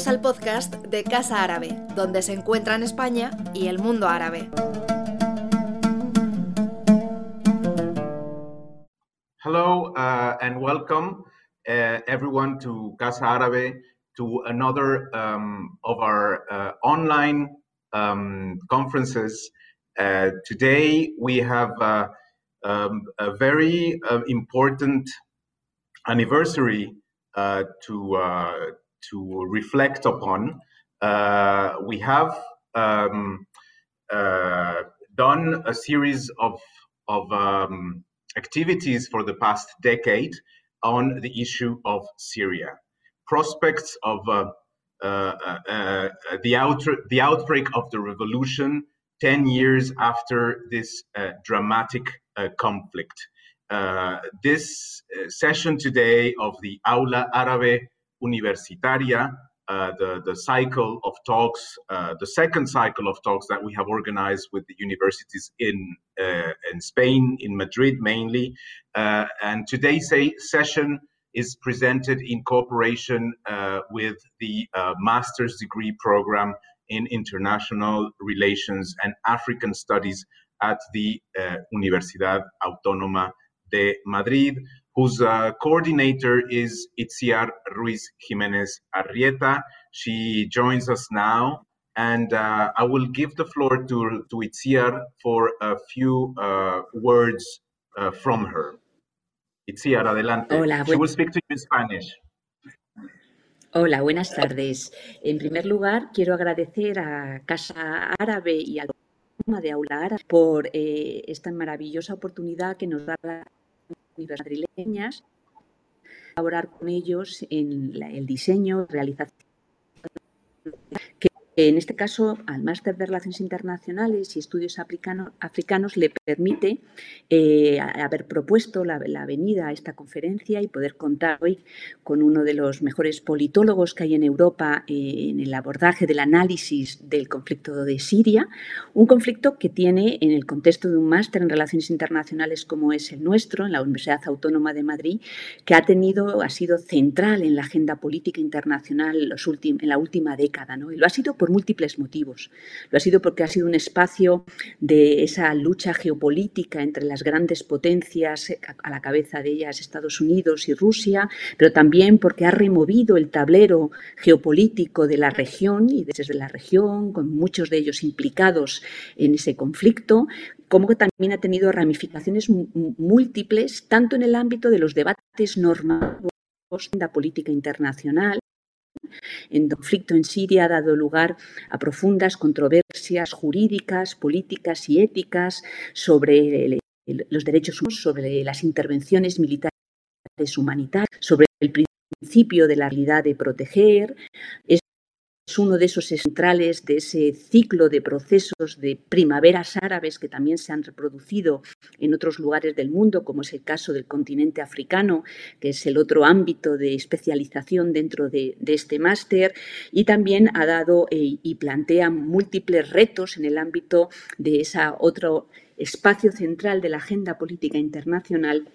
Bienvenidos al podcast de Casa Árabe, donde se encuentran España y el mundo árabe. Hello uh, and welcome uh, everyone to Casa Árabe, to another um, of our uh, online um, conferences. Uh, today we have uh, um, a very uh, important anniversary to to reflect upon. Uh, we have um, uh, done a series of, of um, activities for the past decade on the issue of Syria. Prospects of uh, uh, uh the, out the outbreak of the revolution 10 years after this uh, dramatic conflict. this session today of the Aula Árabe Universitaria, uh, the, the cycle of talks, uh, the second cycle of talks that we have organized with the universities in, uh, in Spain, in Madrid mainly. Uh, and today's session is presented in cooperation uh, with the uh, master's degree program in international relations and African studies at the Universidad Autónoma de Madrid whose uh, coordinator is Itziar Ruiz Jimenez Arrieta. She joins us now, and uh, I will give the floor to, to Itziar for a few uh, words uh, from her. Itziar, adelante. Hola, She will speak to you in Spanish. Hola, buenas tardes. En primer lugar, quiero agradecer a Casa Árabe y al de Aula Árabe por eh, esta maravillosa oportunidad que nos da la madrileñas, colaborar con ellos en el diseño, realización que en este caso, al Máster de Relaciones Internacionales y Estudios Africanos le permite eh, haber propuesto la, venida a esta conferencia y poder contar hoy con uno de los mejores politólogos que hay en Europa eh, en el abordaje del análisis del conflicto de Siria, un conflicto que tiene en el contexto de un máster en Relaciones Internacionales como es el nuestro, en la Universidad Autónoma de Madrid, que ha tenido, ha sido central en la agenda política internacional los en la última década, ¿no? y lo ha sido por múltiples motivos. Lo ha sido porque ha sido un espacio de esa lucha geopolítica entre las grandes potencias, a la cabeza de ellas Estados Unidos y Rusia, pero también porque ha removido el tablero geopolítico de la región y desde la región, con muchos de ellos implicados en ese conflicto, como que también ha tenido ramificaciones múltiples, tanto en el ámbito de los debates normativos la política internacional, en conflicto en Siria ha dado lugar a profundas controversias jurídicas, políticas y éticas sobre los derechos humanos, sobre las intervenciones militares humanitarias, sobre el principio de la realidad de proteger uno de esos centrales de ese ciclo de procesos de primaveras árabes que también se han reproducido en otros lugares del mundo, como es el caso del continente africano, que es el otro ámbito de especialización dentro de, este máster, y también ha dado eh, y plantea múltiples retos en el ámbito de ese otro espacio central de la agenda política internacional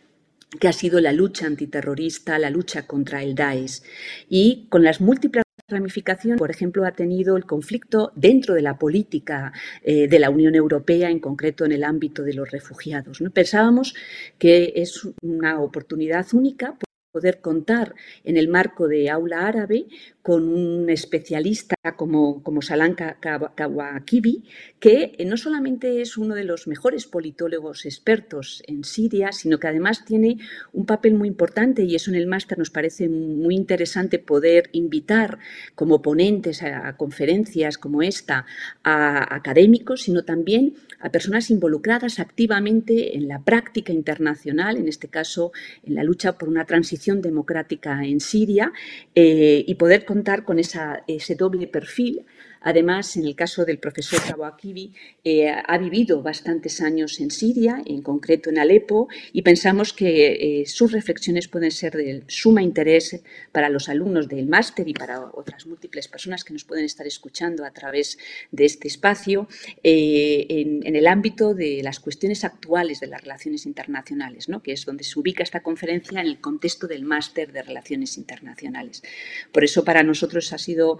que ha sido la lucha antiterrorista, la lucha contra el Daesh. Y con las múltiples ramificación, por ejemplo, ha tenido el conflicto dentro de la política eh, de la Unión Europea, en concreto en el ámbito de los refugiados. ¿no? Pensábamos que es una oportunidad única poder contar en el marco de aula árabe con un especialista como, como Salam Kawakibi, que eh, no solamente es uno de los mejores politólogos expertos en Siria, sino que además tiene un papel muy importante y eso en el máster nos parece muy interesante poder invitar como ponentes a, conferencias como esta a académicos, sino también a personas involucradas activamente en la práctica internacional, en este caso en la lucha por una transición democrática en Siria, eh, y poder con ese doble perfil Además, en el caso del profesor Kawakibi, eh, ha vivido bastantes años en Siria, en concreto en Alepo, y pensamos que eh, sus reflexiones pueden ser de suma interés para los alumnos del máster y para otras múltiples personas que nos pueden estar escuchando a través de este espacio eh, en, el ámbito de las cuestiones actuales de las relaciones internacionales, ¿no? que es donde se ubica esta conferencia en el contexto del máster de relaciones internacionales. Por eso para nosotros ha sido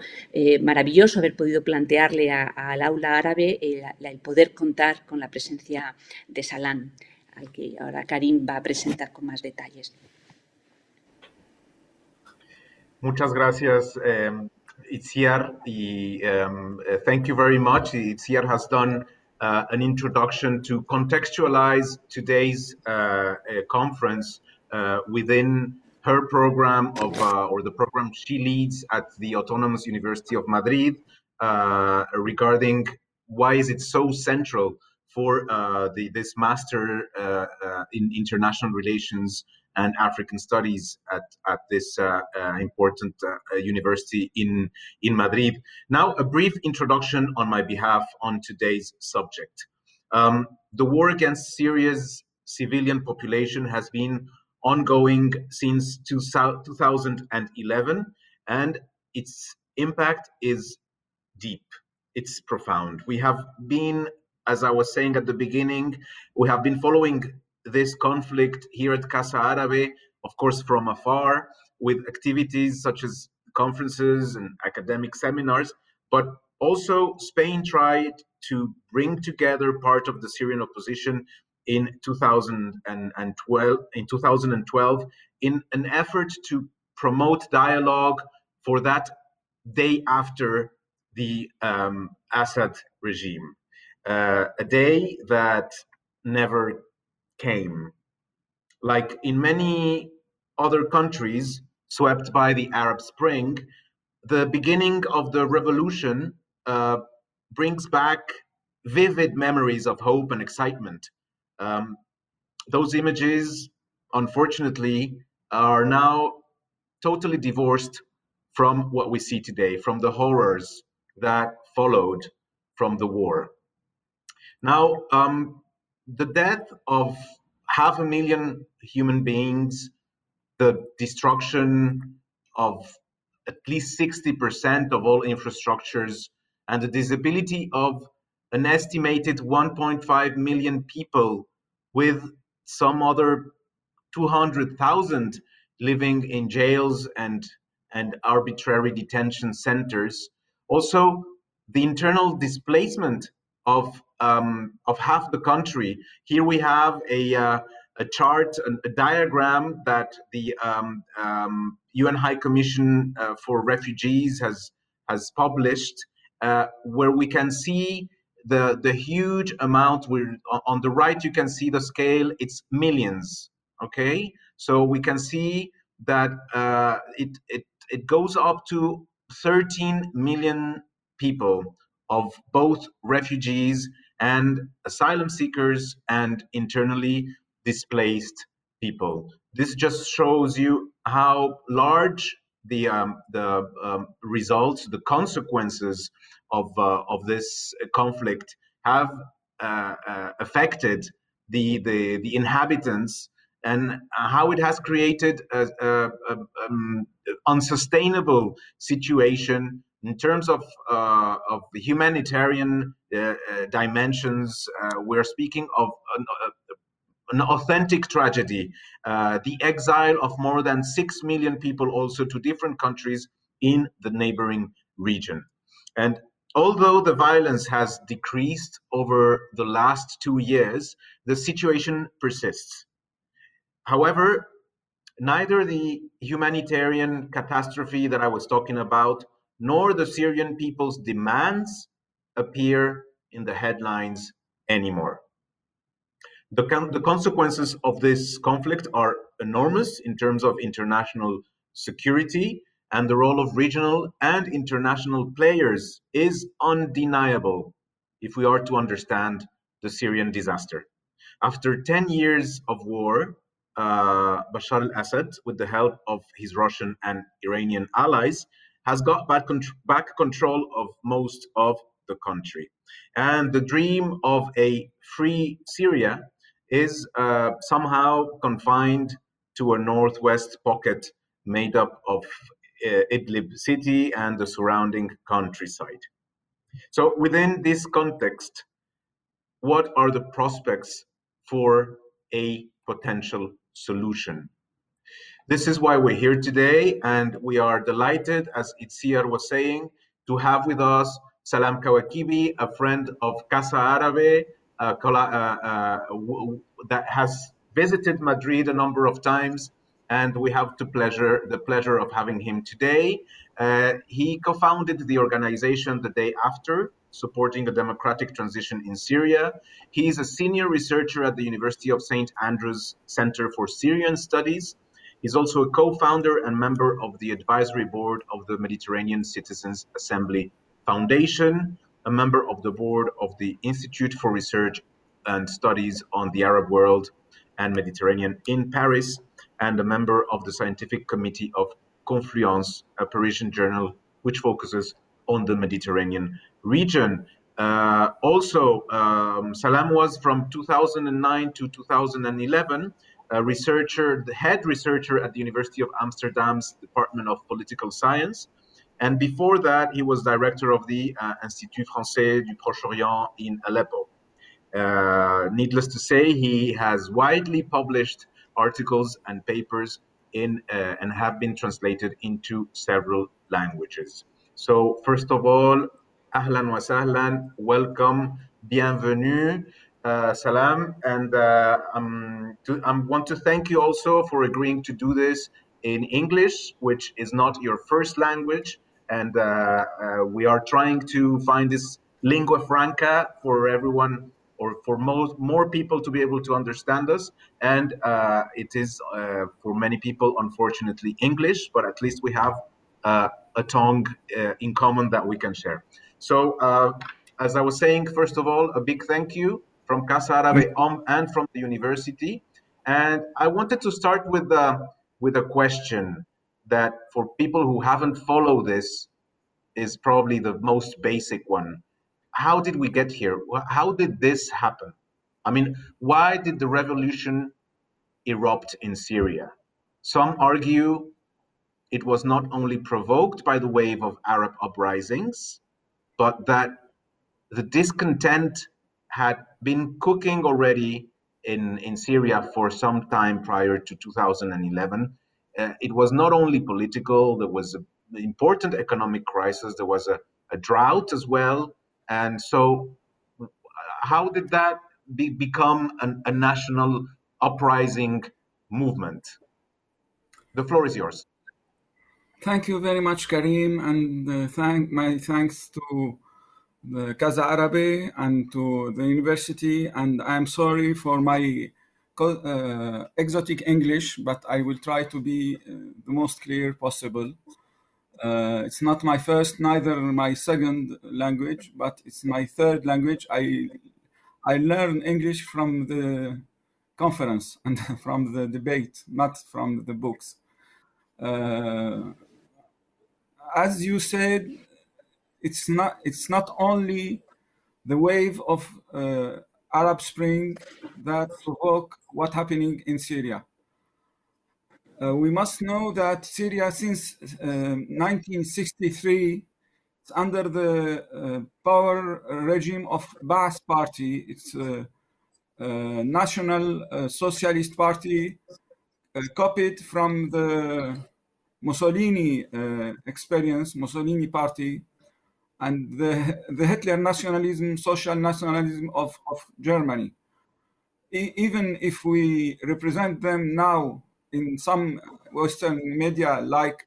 maravilloso haber podido plantearle al aula árabe el, poder contar con la presencia de Salán, al que ahora Karim va a presentar con más detalles. Muchas gracias, um, Itziar. Um, uh, thank you very much. Itziar has done uh, an introduction to contextualize today's uh, uh conference uh, within her program of, uh, or the program she leads at the Autonomous University of Madrid, regarding why is it so central for uh, the, this master uh, uh, in international relations and African studies at, at this uh, important university in, in Madrid. Now, a brief introduction on my behalf on today's subject. Um, the war against Syria's civilian population has been ongoing since 2011, and its impact is deep, it's profound. We have been, as I was saying at the beginning, we have been following this conflict here at Casa Árabe, of course, from afar, with activities such as conferences and academic seminars, but also Spain tried to bring together part of the Syrian opposition in 2012 in 2012 in an effort to promote dialogue for that day after the um, Assad regime. Uh, a day that never came. Like in many other countries swept by the Arab Spring, the beginning of the revolution uh, brings back vivid memories of hope and excitement. Um, those images, unfortunately, are now totally divorced from what we see today, from the horrors that followed from the war. Now, um, the death of half a million human beings, the destruction of at least 60% of all infrastructures, and the disability of an estimated 1.5 million people with some other 200,000 living in jails and, and arbitrary detention centers also, the internal displacement of um, of half the country. Here we have a uh, a chart, a, a, diagram that the um, um, UN High Commission uh, for Refugees has has published, uh, where we can see the the huge amount. We're on the right. You can see the scale. It's millions. Okay, so we can see that uh, it it it goes up to 13 million people of both refugees and asylum seekers and internally displaced people. This just shows you how large the um, the um, results, the consequences of uh, of this conflict have uh, uh, affected the, the the inhabitants and how it has created a, a, a um, unsustainable situation in terms of uh, of the humanitarian uh, uh dimensions. Uh, we're speaking of an, uh, an authentic tragedy, the exile of more than six million people, also to different countries in the neighboring region, and. Although the violence has decreased over the last two years, the situation persists. However, neither the humanitarian catastrophe that I was talking about nor the Syrian people's demands appear in the headlines anymore. The, the consequences of this conflict are enormous in terms of international security, and the role of regional and international players is undeniable if we are to understand the Syrian disaster. After 10 years of war, uh, Bashar al Assad, with the help of his Russian and Iranian allies, has got back, back control of most of the country. And the dream of a free Syria is uh, somehow confined to a northwest pocket made up of uh, Idlib city and the surrounding countryside. So, within this context, what are the prospects for a potential solution? This is why we're here today, and we are delighted, as Itziar was saying, to have with us Salam Kawakibi, a friend of Casa Arabe, uh, uh, uh, that has visited Madrid a number of times, and we have the pleasure the pleasure of having him today. Uh, he co-founded the organization the day after, supporting a democratic transition in Syria. He is a senior researcher at the University of St. Andrews Center for Syrian Studies. He's also a co-founder and member of the advisory board of the Mediterranean Citizens Assembly Foundation, a member of the board of the Institute for Research and Studies on the Arab World and Mediterranean in Paris, and a member of the scientific committee of Confluence, a Parisian journal which focuses on the Mediterranean region. Uh, also, um, Salam was from 2009 to 2011 a researcher, the head researcher at the University of Amsterdam's Department of Political Science, and before that, he was director of the uh, Institut Français du Proche-Orient in Aleppo. Uh, needless to say, he has widely published articles and papers in uh, and have been translated into several languages. So, first of all, ahlan wa sahlan, welcome, bienvenue, uh, salam, and uh, um, to, I want to thank you also for agreeing to do this in English, which is not your first language and uh, uh, we are trying to find this lingua franca for everyone or for most more people to be able to understand us and uh, it is uh, for many people unfortunately english but at least we have a tongue uh, in common that we can share so as i was saying first of all a big thank you from casa arabe um, and from the university and i wanted to start with with a question that for people who haven't followed this is probably the most basic one. How did we get here? How did this happen? I mean, why did the revolution erupt in Syria? Some argue it was not only provoked by the wave of Arab uprisings, but that the discontent had been cooking already in, in Syria for some time prior to 2011 uh, it was not only political, there was an important economic crisis, there was a, a drought as well. And so, how did that be, become an, a national uprising movement? The floor is yours. Thank you very much, Karim, and uh, thank my thanks to the Casa Arabe and to the university. And I'm sorry for my uh, exotic English, but I will try to be uh, the most clear possible. Uh, it's not my first, neither my second language, but it's my third language. I I learn English from the conference and from the debate, not from the books. Uh, as you said, it's not it's not only the wave of uh, Arab Spring that provoke what happening in Syria. Uh, we must know that Syria since uh, 1963 is under the uh, power regime of Ba'ath Party. It's a, a national uh, socialist party uh, copied from the Mussolini uh, experience, Mussolini party, and the, the Hitler nationalism, social nationalism of, of Germany. E even if we represent them now in some Western media like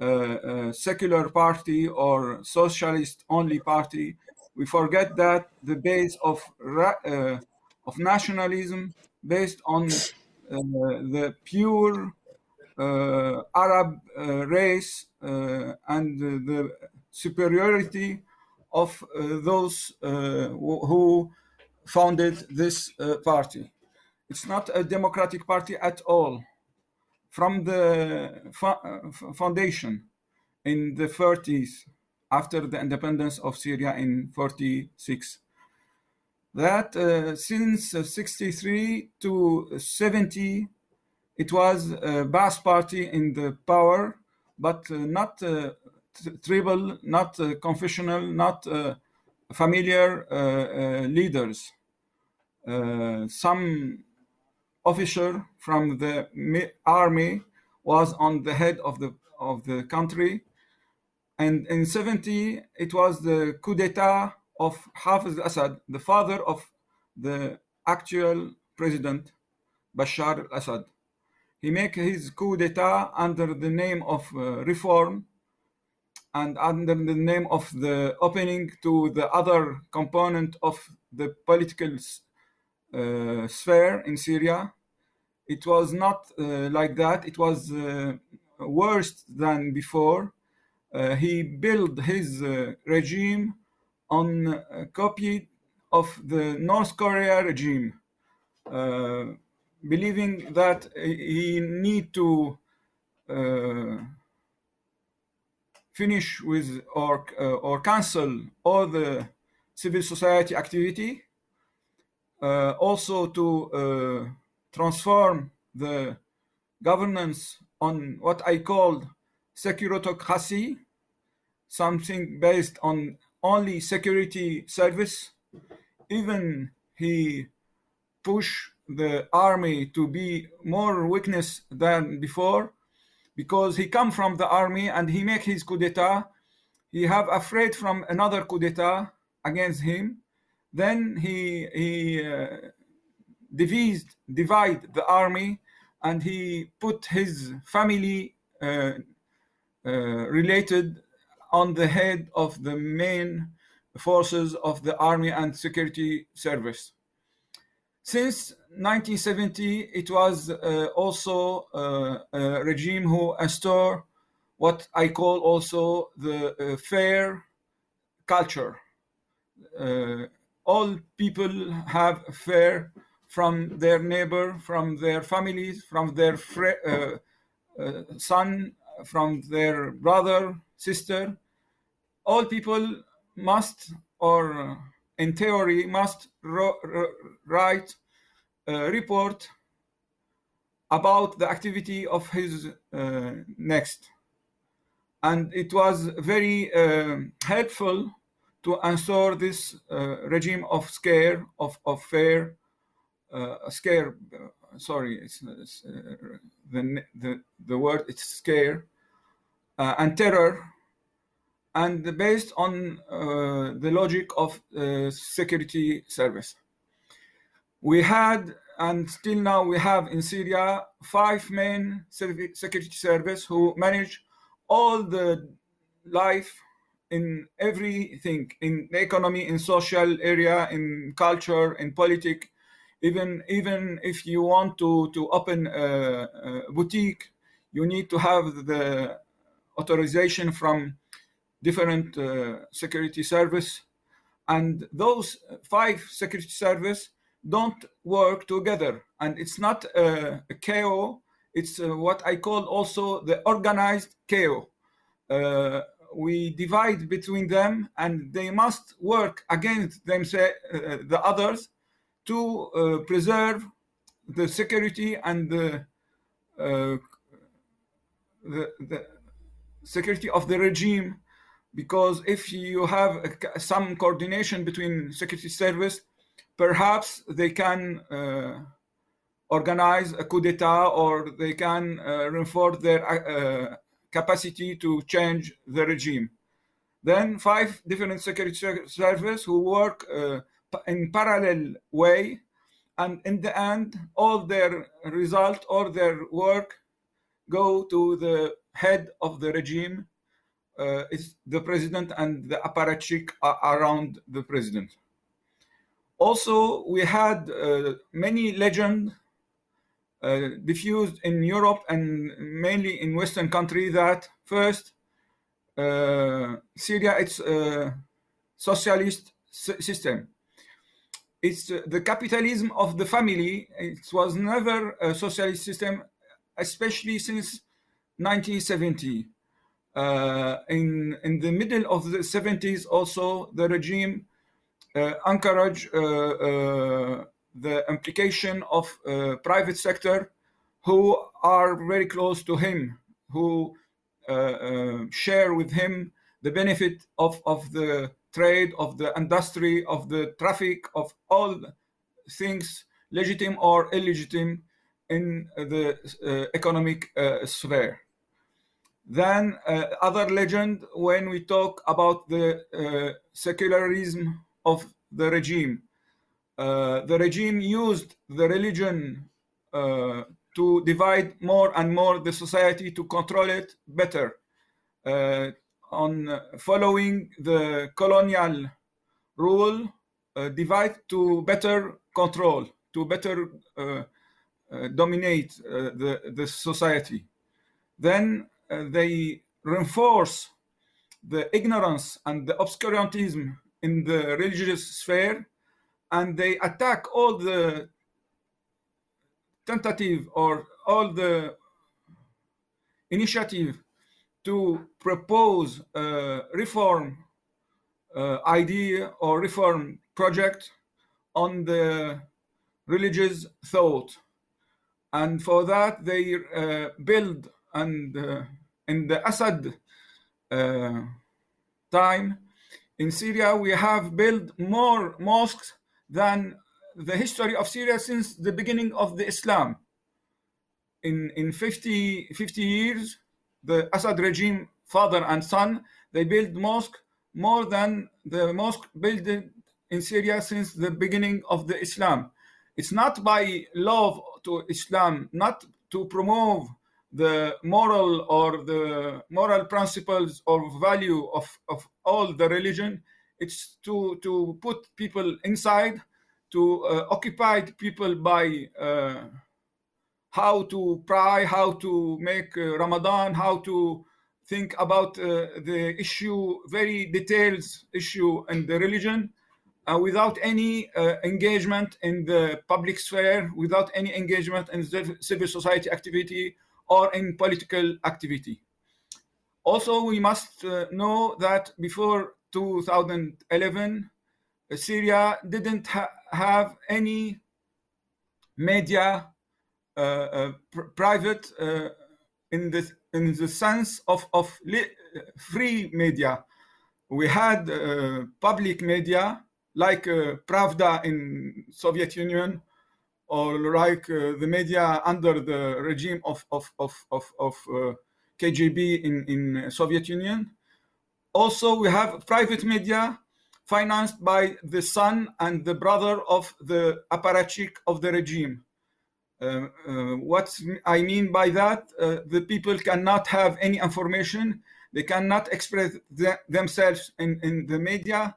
uh, secular party or socialist only party, we forget that the base of, uh, of nationalism based on uh, the pure uh, Arab uh, race and the superiority of uh, those uh, who founded this uh, party. It's not a democratic party at all. From the foundation in the 30s after the independence of Syria in 46. That uh, since uh, 63 to 70, it was a Ba'ath party in the power, but uh, not uh, tribal, not uh, confessional, not familiar leaders. some officer from the army was on the head of the of the country and in 70 it was the coup d'etat of Hafiz al-Assad the father of the actual president Bashar al-Assad he made his coup d'etat under the name of uh, reform and under the name of the opening to the other component of the political uh, sphere in Syria. It was not uh, like that. It was uh, worse than before. Uh, he built his uh, regime on a copy of the North Korea regime, believing that he need to finish with or or cancel all the civil society activity uh, also to uh, transform the governance on what I called securitocracy, something based on only security service. Even he push the army to be more weakness than before because he come from the army and he make his coup d'etat. He have afraid from another coup d'etat against him then he, he uh, devised, divide the army and he put his family uh, uh, related on the head of the main forces of the army and security service. Since 1970, it was uh, also uh, a regime who instaured what I call also the uh, fair culture all people have fair from their neighbor, from their families, from their uh, uh, son, from their brother, sister. All people must, or in theory, must write a report about the activity of his uh, next. And it was very uh, helpful to answer this uh, regime of scare, of, of fear, uh, scare, uh, sorry, it's, it's the, the, the word it's scare, and terror, and based on uh, the logic of uh, security service. We had and still now we have in Syria five main security service who manage all the life in everything in economy in social area in culture in politics even even if you want to to open a, a, boutique you need to have the authorization from different uh, security service and those five security service don't work together and it's not a, a KO it's uh, what i call also the organized KO uh, we divide between them and they must work against themselves, uh, the others, to uh, preserve the security and the, uh, the, the, security of the regime. Because if you have a, some coordination between security service, perhaps they can uh, organize a coup d'etat or they can uh, reinforce their uh, capacity to change the regime. Then five different security services who work uh, in parallel way, and in the end, all their result or their work go to the head of the regime, is the president and the apparatchik around the president. Also, we had uh, many legends uh, diffused in Europe and mainly in Western countries that first uh, Syria it's a socialist system. It's uh, the capitalism of the family. It was never a socialist system, especially since 1970. Uh, in in the middle of the 70s, also the regime uh, encouraged uh, the implication of private sector who are very close to him, who share with him the benefit of, of the trade, of the industry, of the traffic, of all things legitimate or illegitimate in the uh, economic uh, sphere. Then uh, other legend when we talk about the secularism of the regime. the regime used the religion to divide more and more the society to control it better uh, on following the colonial rule uh, divide to better control to better uh, uh, dominate uh, the, the society. Then they reinforce the ignorance and the obscurantism in the religious sphere and they attack all the tentative or all the initiative to propose a reform uh, idea or reform project on the religious thought. And for that they uh, build and uh, in the Assad uh, time in Syria we have built more mosques than the history of Syria since the beginning of the Islam. In in 50, 50 years, the Assad regime, father and son, they built mosque more than the mosque built in Syria since the beginning of the Islam. It's not by love to Islam, not to promote the moral or the moral principles or value of, of all the religion. It's to, to put people inside, to uh, occupy people by uh, how to pray, how to make uh, Ramadan, how to think about uh, the issue, very detailed issue in the religion uh, without any uh, engagement in the public sphere, without any engagement in the civil society activity or in political activity. Also, we must uh, know that before 2011, uh, Syria didn't ha have any media, uh, uh, pr private, in the in the sense of of free media. We had public media like uh, Pravda in Soviet Union or like uh, the media under the regime of, of, of, of, of uh, KGB in, in Soviet Union. Also, we have private media financed by the son and the brother of the apparatchik of the regime. Uh, uh, what I mean by that, uh, the people cannot have any information, they cannot express themselves in, in the media,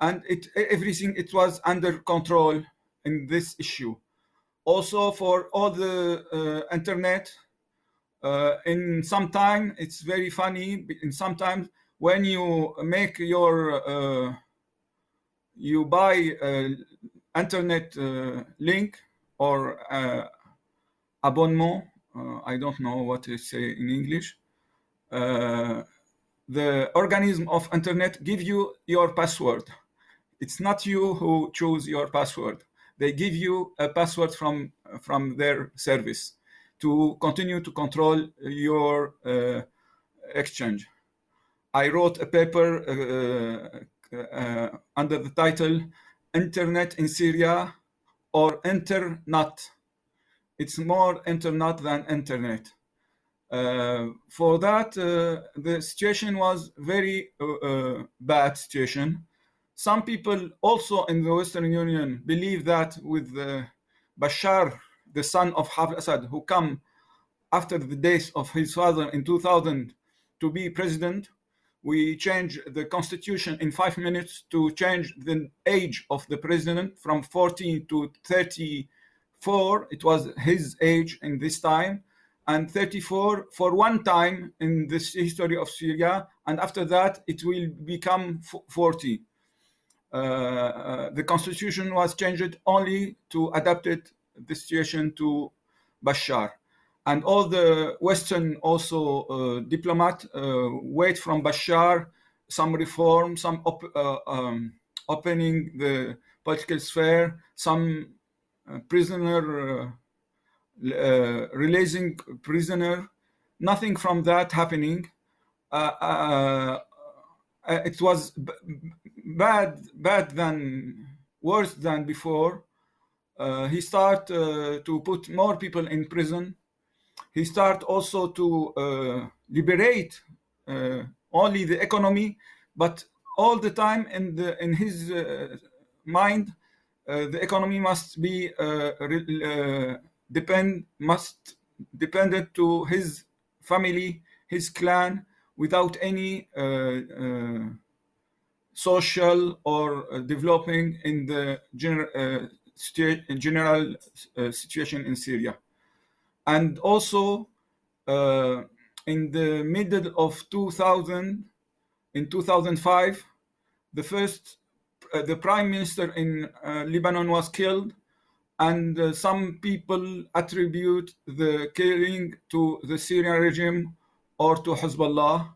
and it everything it was under control in this issue. Also for all the uh, internet, uh, in some time it's very funny. In sometimes when you make your uh, you buy a internet uh, link or uh, abonnement, uh, I don't know what to say in English the organism of internet give you your password it's not you who choose your password. They give you a password from, from their service to continue to control your uh, exchange. I wrote a paper uh, uh, under the title Internet in Syria or Internet. It's more Internet than Internet. Uh, for that, uh, the situation was very uh, bad situation some people also in the Western Union believe that with uh, Bashar, the son of Hafez Assad, who come after the death of his father in 2000 to be president, we change the constitution in five minutes to change the age of the president from 14 to 34. It was his age in this time, and 34 for one time in this history of Syria, and after that it will become 40. Uh, uh, the constitution was changed only to adapt it the situation to Bashar. and all the Western also uh, diplomat uh, wait from Bashar some reform, some op uh, um, opening the political sphere, some uh, prisoner uh, releasing prisoner. Nothing from that happening. it was bad, bad than worse than before. Uh, he start uh, to put more people in prison. He start also to uh, liberate only the economy, but all the time in the in his mind, the economy must be depend must dependent to his family, his clan, without any uh, uh, social or uh, developing in the gener general situation in Syria. And also in the middle of 2000, in 2005, the first, uh, the prime minister in uh, Lebanon was killed, and uh, some people attribute the killing to the Syrian regime or to Hezbollah.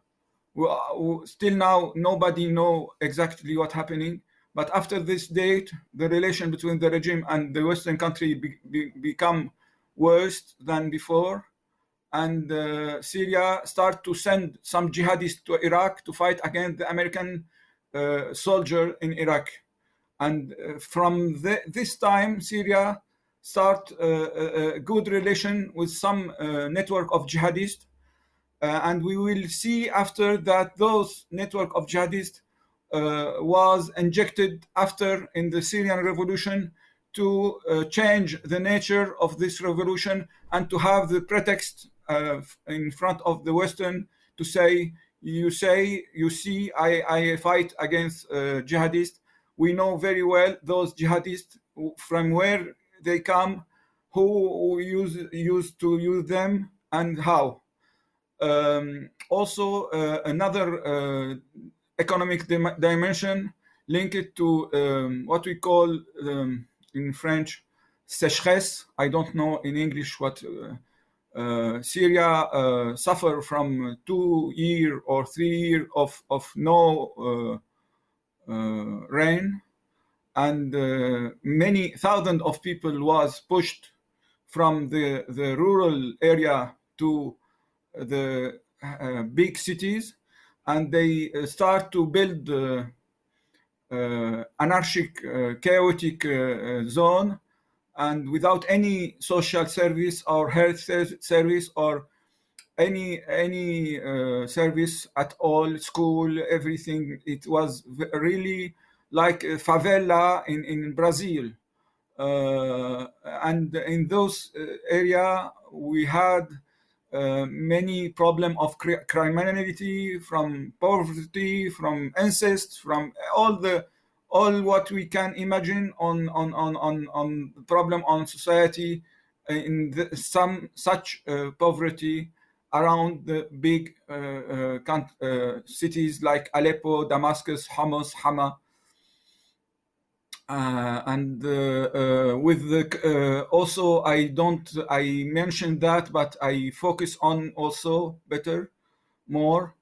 Still now, nobody know exactly what happening. But after this date, the relation between the regime and the Western country be, be, become worse than before. And uh, Syria start to send some jihadists to Iraq to fight against the American uh, soldier in Iraq. And uh, from the, this time, Syria start uh, a, a, good relation with some uh, network of jihadists uh, and we will see after that those network of jihadists uh, was injected after in the Syrian revolution to uh, change the nature of this revolution and to have the pretext uh, in front of the Western to say, you say, you see, I, I fight against uh, jihadists. We know very well those jihadists from where they come, who use, used to use them, and how. Um, also, uh, another uh, economic dim dimension linked to um, what we call um, in French sécheresse. I don't know in English what uh, uh Syria uh, suffer from two year or three year of, of no uh, rain and many thousands of people was pushed from the, the rural area to the uh, big cities and they uh, start to build uh, anarchic, chaotic zone and without any social service or health service or any any uh, service at all school everything. It was really like favela in in brazil. Uh, and in those uh, area we had uh, many problem of criminality, from poverty, from incest, from all the all what we can imagine on on on on, on problem on society in the, some such uh, poverty around the big uh, uh, uh cities like Aleppo, Damascus, Homs, Hama, uh, and uh, uh, with the also I don't I mentioned that, but I focus on also better, more.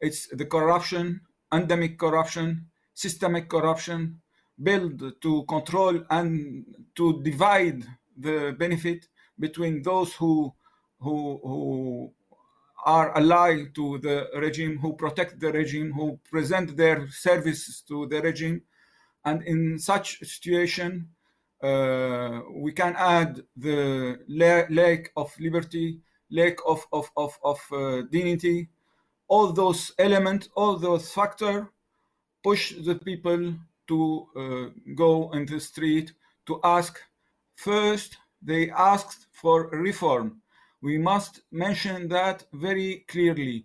It's the corruption, endemic corruption, systemic corruption, build to control and to divide the benefit between those who who who are allied to the regime, who protect the regime, who present their services to the regime, and in such situation, uh, we can add the lack of liberty, lack of, of, of, of uh, dignity, all those elements, all those factors push the people to uh, go in the street to ask. First, they asked for reform. We must mention that very clearly.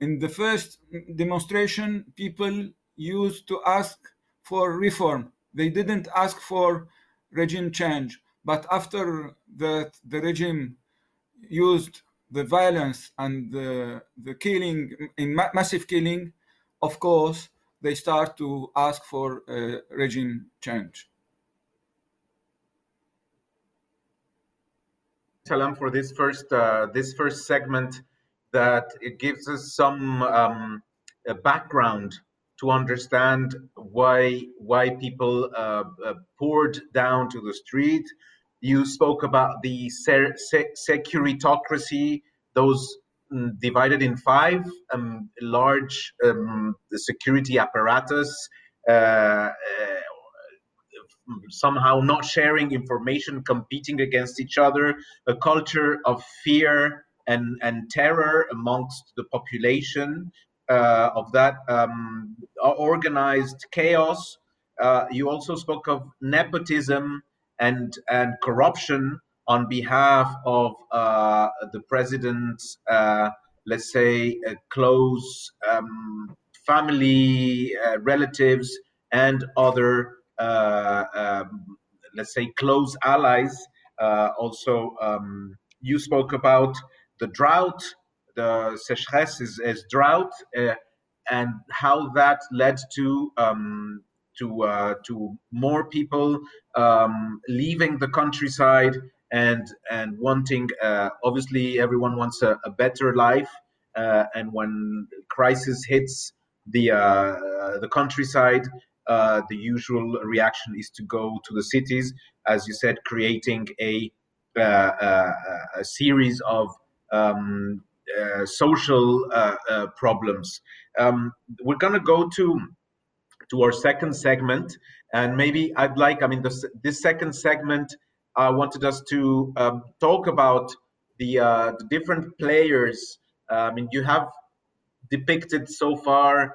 In the first demonstration, people used to ask for reform. They didn't ask for regime change. But after that, the regime used the violence and the, the killing, in ma massive killing, of course, they start to ask for uh, regime change. Salam, for this first uh, this first segment. That it gives us some um, background to understand why why people uh, uh, poured down to the street. You spoke about the se- se- securitocracy, those mm, divided in five um, large um, security apparatus. Uh, uh somehow not sharing information, competing against each other, a culture of fear and, and terror amongst the population uh, of that um, organized chaos. Uh, you also spoke of nepotism and, and corruption on behalf of uh, the president's, uh, let's say, uh, close um, family, uh, relatives, and other um, let's say, close allies. Also, um, you spoke about the drought, the sécheresse is, is drought, uh, and how that led to um, to uh, to more people um, leaving the countryside and and wanting. Uh, obviously, everyone wants a, a better life, uh, and when crisis hits the the countryside, uh, the usual reaction is to go to the cities, as you said, creating a, uh, uh a series of um, uh, social uh, problems. Um, we're going to go to to our second segment, and maybe I'd like, I mean, this, this second segment, I wanted us to um, talk about the, the different players. I mean, you have depicted so far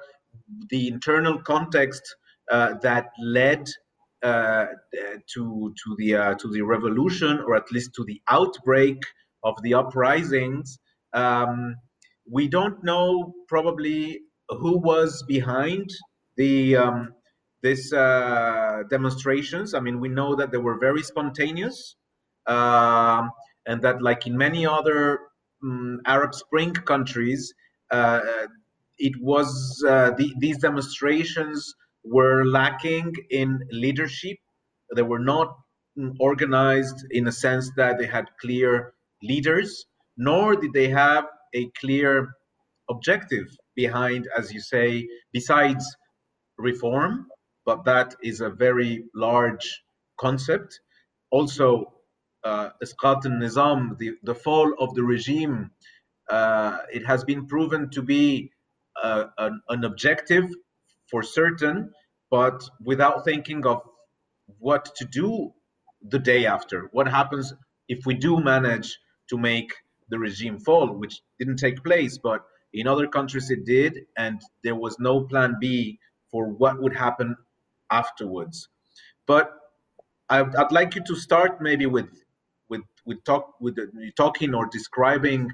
the internal context uh, that led uh, to to the uh, to the revolution, or at least to the outbreak of the uprisings. Um, we don't know probably who was behind the um, this uh, demonstrations. I mean, we know that they were very spontaneous, uh, and that, like in many other um, Arab Spring countries, uh, it was the, these demonstrations were lacking in leadership. They were not organized in a sense that they had clear leaders, nor did they have a clear objective behind, as you say, besides reform, but that is a very large concept. Also, uh, nizam the, the fall of the regime, uh, it has been proven to be uh, an, an objective for certain, but without thinking of what to do the day after. What happens if we do manage to make the regime fall, which didn't take place, but in other countries it did, and there was no plan B for what would happen afterwards. But I'd, I'd like you to start maybe with with with talk with the, talking or describing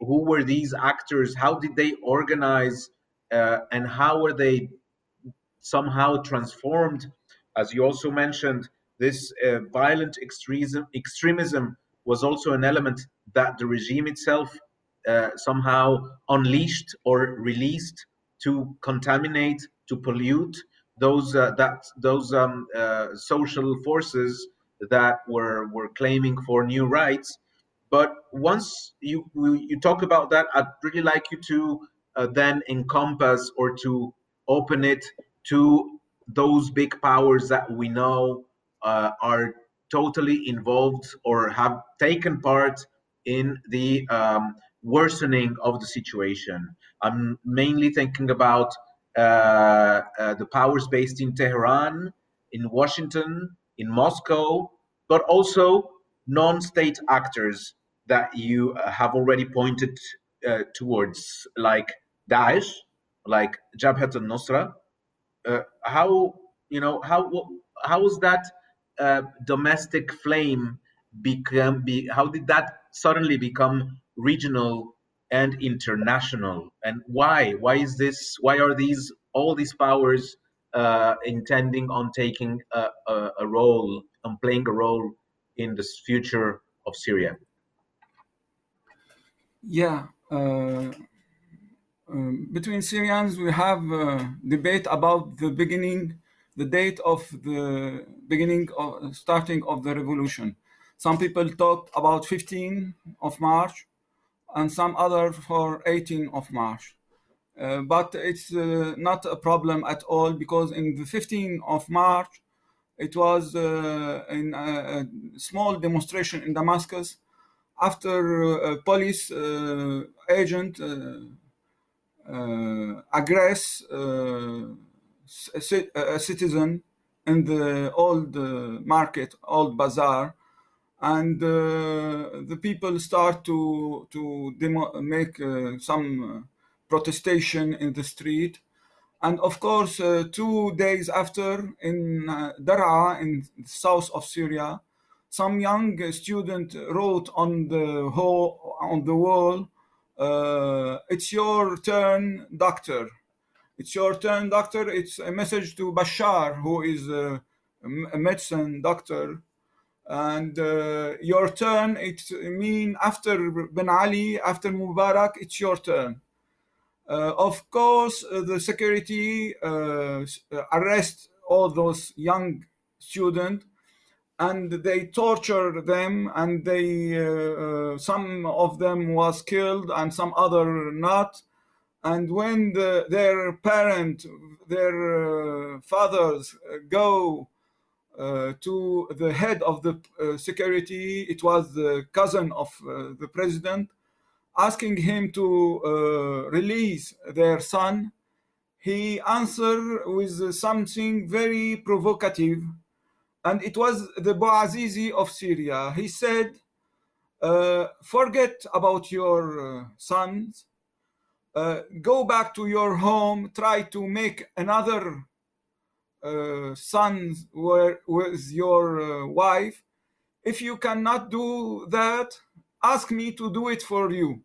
who were these actors, how did they organize, uh, and how were they somehow transformed. As you also mentioned, this uh, violent extremism, extremism was also an element that the regime itself uh, somehow unleashed or released to contaminate, to pollute those uh, that those um, uh, social forces that were were claiming for new rights. But once you you talk about that, I'd really like you to uh, then encompass or to open it to those big powers that we know uh, are totally involved or have taken part in the um, worsening of the situation. I'm mainly thinking about uh, uh, the powers based in Tehran, in Washington, in Moscow, but also non state actors that you uh, have already pointed uh, towards, like Daesh, like Jabhat al Nusra, uh, how you know how how is that uh, domestic flame become be how did that suddenly become regional and international? And why? Why is this why are these all these powers uh, intending on taking a, a, a role and playing a role in the future of syria? Yeah uh, um, between Syrians, we have a debate about the beginning, the date of the beginning of starting of the revolution. Some people talked about 15 of March, and some other for 18 of March. Uh, but it's uh, not a problem at all because in the 15th of March, it was uh, in a, a, small demonstration in Damascus after a police uh, agent uh, uh, aggress a, citizen in the old market, old bazaar, and the people start to to demo- make some protestation in the street. And of course, uh, two days after, in uh, in the south of Syria, some young student wrote on the on the wall, uh, "It's your turn, doctor. It's your turn, doctor." It's a message to Bashar, who is a, a medicine doctor, and uh, your turn. It mean after Ben Ali, after Mubarak, it's your turn. Uh, of course, uh, the security uh, arrest all those young students and they torture them and they uh, some of them was killed and some other not and when the, their parent their uh, fathers go uh, to the head of the security it was the cousin of the president asking him to uh, release their son, he answered with something very provocative. And it was the Bouazizi of Syria. He said, uh, Forget about your uh, sons, uh, go back to your home, try to make another uh, son with your uh, wife. If you cannot do that, ask me to do it for you.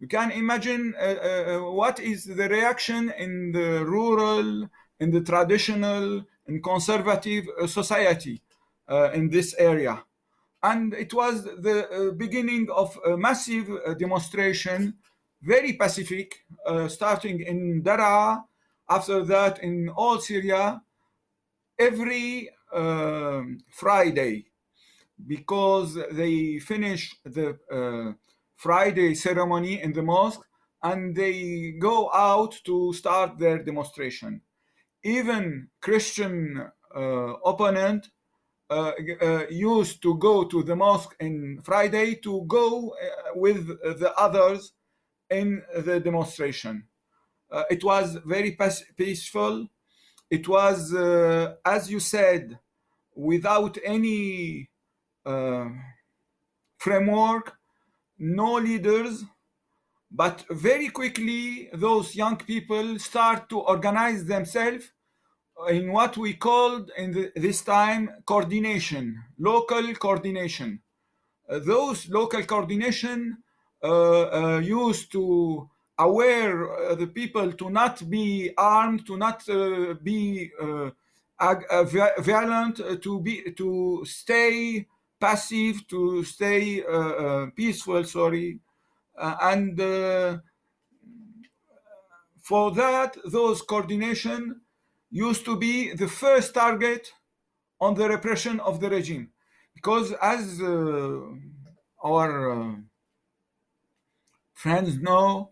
You can imagine uh, uh, what is the reaction in the rural, in the traditional, in conservative uh, society uh, in this area. And it was the uh, beginning of a massive uh, demonstration, very pacific, starting in Daraa, after that in all Syria, every um, Friday because they finish the uh, Friday ceremony in the mosque and they go out to start their demonstration. Even Christian uh, opponent uh, uh, used to go to the mosque in Friday to go uh, with the others in the demonstration. Uh, it was very peaceful. It was, as you said, without any uh, framework, no leaders, but very quickly those young people start to organize themselves in what we called in the, this time coordination, local coordination. Uh, those local coordination uh, uh, used to aware uh, the people to not be armed, to not uh, be violent, to be to stay passive to stay uh, uh, peaceful, sorry. Uh, and for that, those coordination used to be the first target on the repression of the regime. Because as our friends know,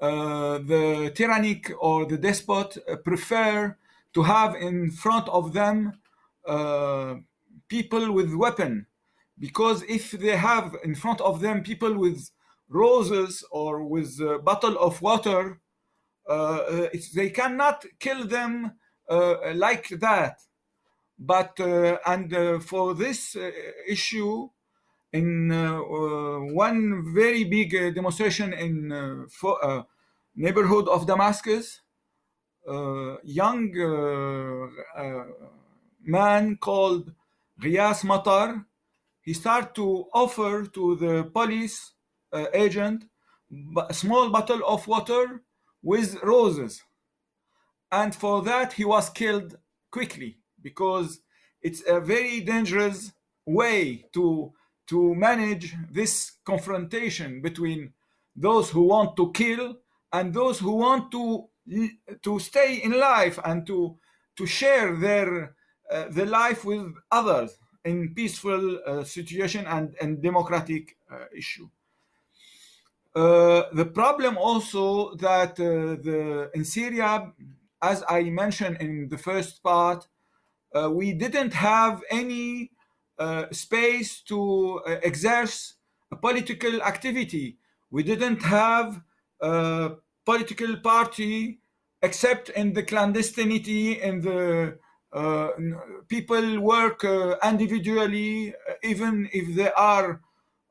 uh, the tyrannic or the despot uh, prefer to have in front of them uh, people with weapon. Because if they have in front of them people with roses or with a bottle of water uh, uh they cannot kill them uh, like that. But and for this issue in uh, uh, one very big uh, demonstration in for, neighborhood of damascus young man called Ghias Matar he started to offer to the police uh, agent a small bottle of water with roses. And for that, he was killed quickly because it's a very dangerous way to, to manage this confrontation between those who want to kill and those who want to, to stay in life and to, to share their uh, the life with others in peaceful uh, situation and, and democratic uh, issue. Uh, the problem also that uh, the in Syria, as I mentioned in the first part, uh, we didn't have any Uh, space to uh, exerce a political activity. We didn't have a political party except in the clandestinity in the uh, people work uh, individually, uh, even if they are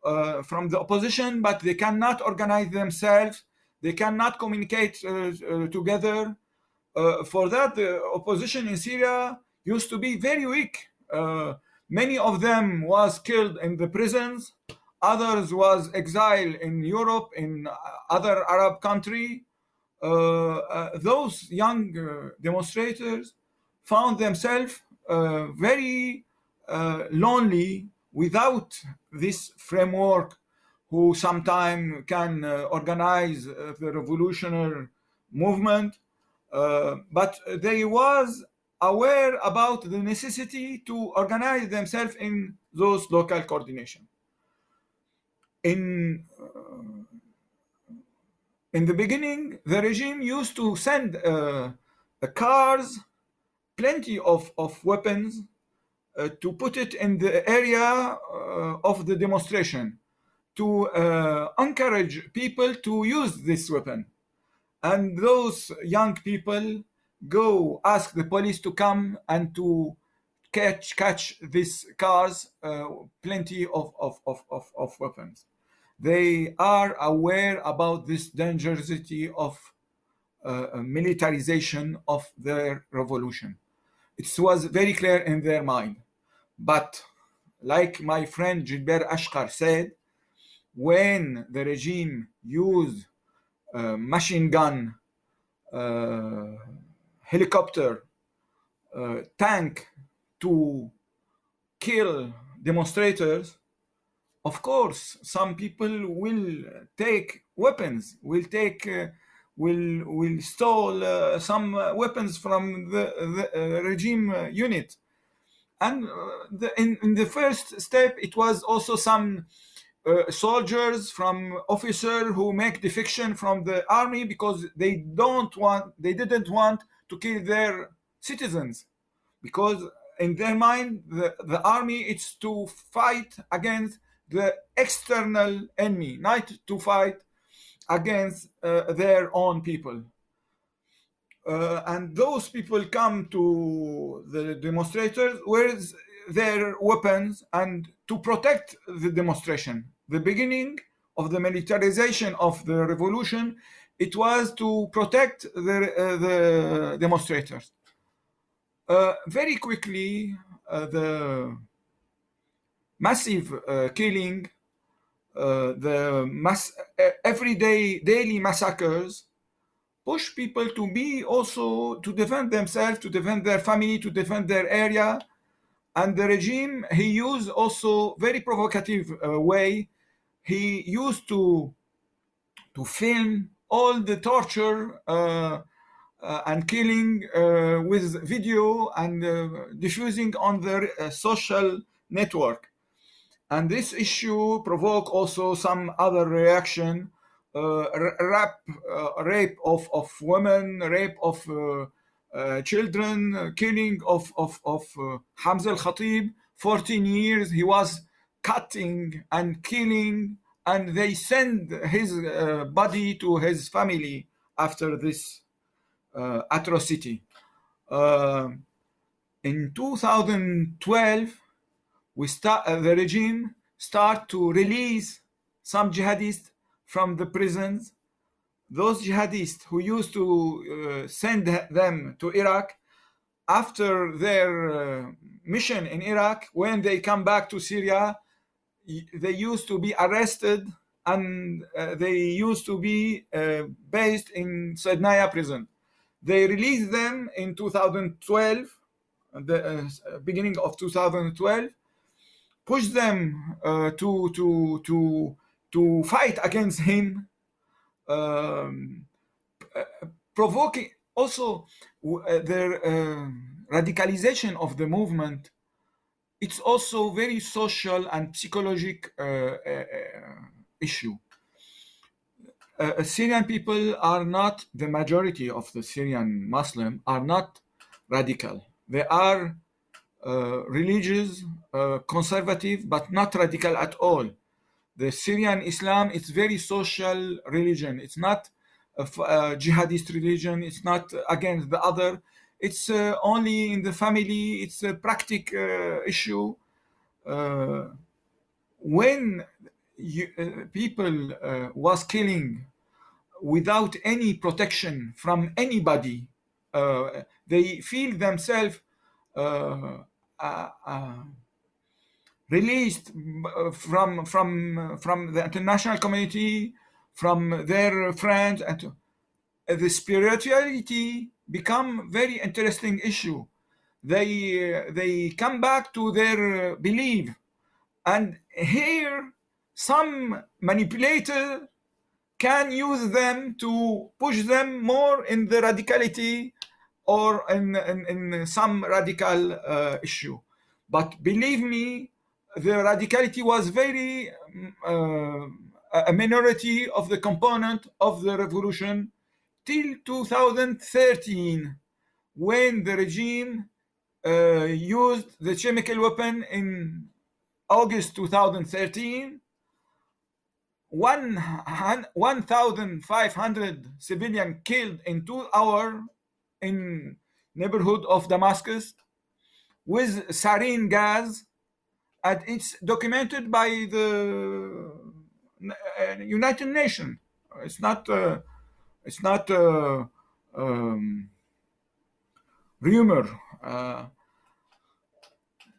uh, from the opposition, but they cannot organize themselves. They cannot communicate together. for that, the opposition in Syria used to be very weak. Many of them was killed in the prisons. Others was exiled in Europe, in other Arab country. Uh, uh, those young uh, demonstrators found themselves very lonely without this framework who sometime can uh, organize uh, the revolutionary movement uh, but they was aware about the necessity to organize themselves in those local coordination in uh, in the beginning the regime used to send cars plenty of, of weapons uh, to put it in the area uh, of the demonstration to uh, encourage people to use this weapon. And those young people go ask the police to come and to catch catch these cars uh, plenty of, of, of, of, of weapons. They are aware about this dangerousity of uh, militarization of their revolution it was very clear in their mind. But like my friend Gilbert Achcar said, when the regime used uh, machine gun, uh, helicopter, uh, tank to kill demonstrators, of course, some people will take weapons, will take uh, will will stole uh, some weapons from the, the uh, regime unit. And uh, the, in, in the first step it was also some uh, soldiers from officer who make defection from the army because they don't want they didn't want to kill their citizens because in their mind the, the army is to fight against the external enemy not to fight against uh, their own people. Uh, and those people come to the demonstrators with their weapons and to protect the demonstration. The beginning of the militarization of the revolution, it was to protect the, uh, the demonstrators. Uh, very quickly, uh, the massive uh, killing uh, the mass everyday daily massacres push people to be also to defend themselves to defend their family to defend their area and the regime he used also very provocative uh, way he used to to film all the torture uh, uh, and killing uh, with video and uh, diffusing on their social network. And this issue provoked also some other reaction uh, rap, uh, rape of, of women rape of uh, uh children killing of, of, of uh, Hamza al-Khatib. 14 years he was cutting and killing and they send his uh, body to his family after this atrocity. In 2012 we start uh, the regime start to release some jihadists from the prisons. Those jihadists who used to uh, send them to iraq after their uh, mission in iraq when they come back to syria they used to be arrested and uh, they used to be uh, based in Saidnaya prison. They released them in 2012, the uh, beginning of 2012, pushed them uh, to to to to fight against him, um, provoking also uh, their uh, radicalization of the movement it's also very social and psychological uh, uh, issue. Uh, Syrian people are not the majority of the Syrian Muslim are not radical. They are religious, conservative, but not radical at all. The Syrian Islam is very social religion. It's not a, a jihadist religion. It's not against the other. It's uh, only in the family. It's a practical uh, issue. Uh, when you, uh, people uh, was killing without any protection from anybody, uh, they feel themselves released from from from the international community, from their friends, and the spirituality become very interesting issue. They they come back to their belief, and here some manipulator can use them to push them more in the radicality or in, in, in some radical uh, issue. But believe me, the radicality was very uh, a minority of the component of the revolution till 2013 when the regime uh, used the chemical weapon in August 2013 1,500 civilians killed in two hours in neighborhood of Damascus with sarin gas and it's documented by the uh, United Nations. It's not uh, it's not uh, um, rumor. Uh,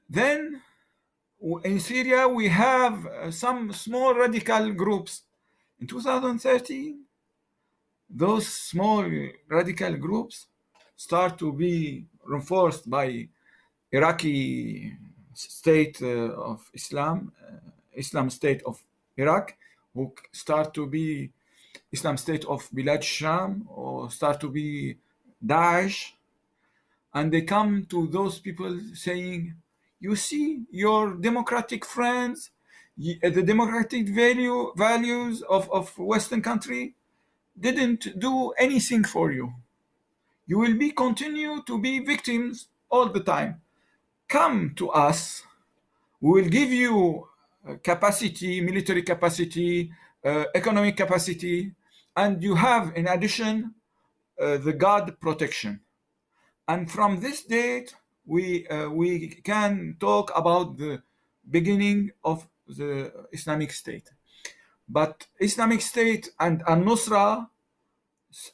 then in Syria we have uh, some small radical groups. In 2013, those small radical groups start to be reinforced by Iraqi state uh, of Islam, uh, Islam state of Iraq, who start to be Islam state of Bilad Sham or start to be Daesh. And they come to those people saying, you see, your democratic friends, uh, the democratic value values of, of Western country didn't do anything for you you will be continue to be victims all the time. Come to us. We will give you uh, capacity, military capacity, uh, economic capacity, and you have, in addition, uh, the God protection. And from this date, we uh, we can talk about the beginning of the Islamic State. But Islamic State and Al-Nusra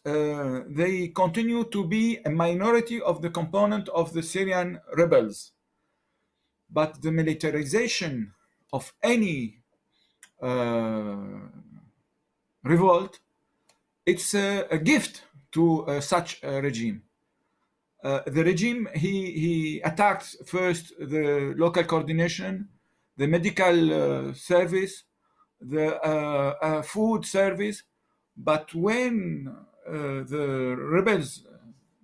uh, they continue to be a minority of the component of the Syrian rebels. But the militarization of any uh, revolt, it's a, a gift to uh, such a regime. Uh, the regime, he, he attacked first the local coordination, the medical uh, service, the uh, food service, but when uh, the rebels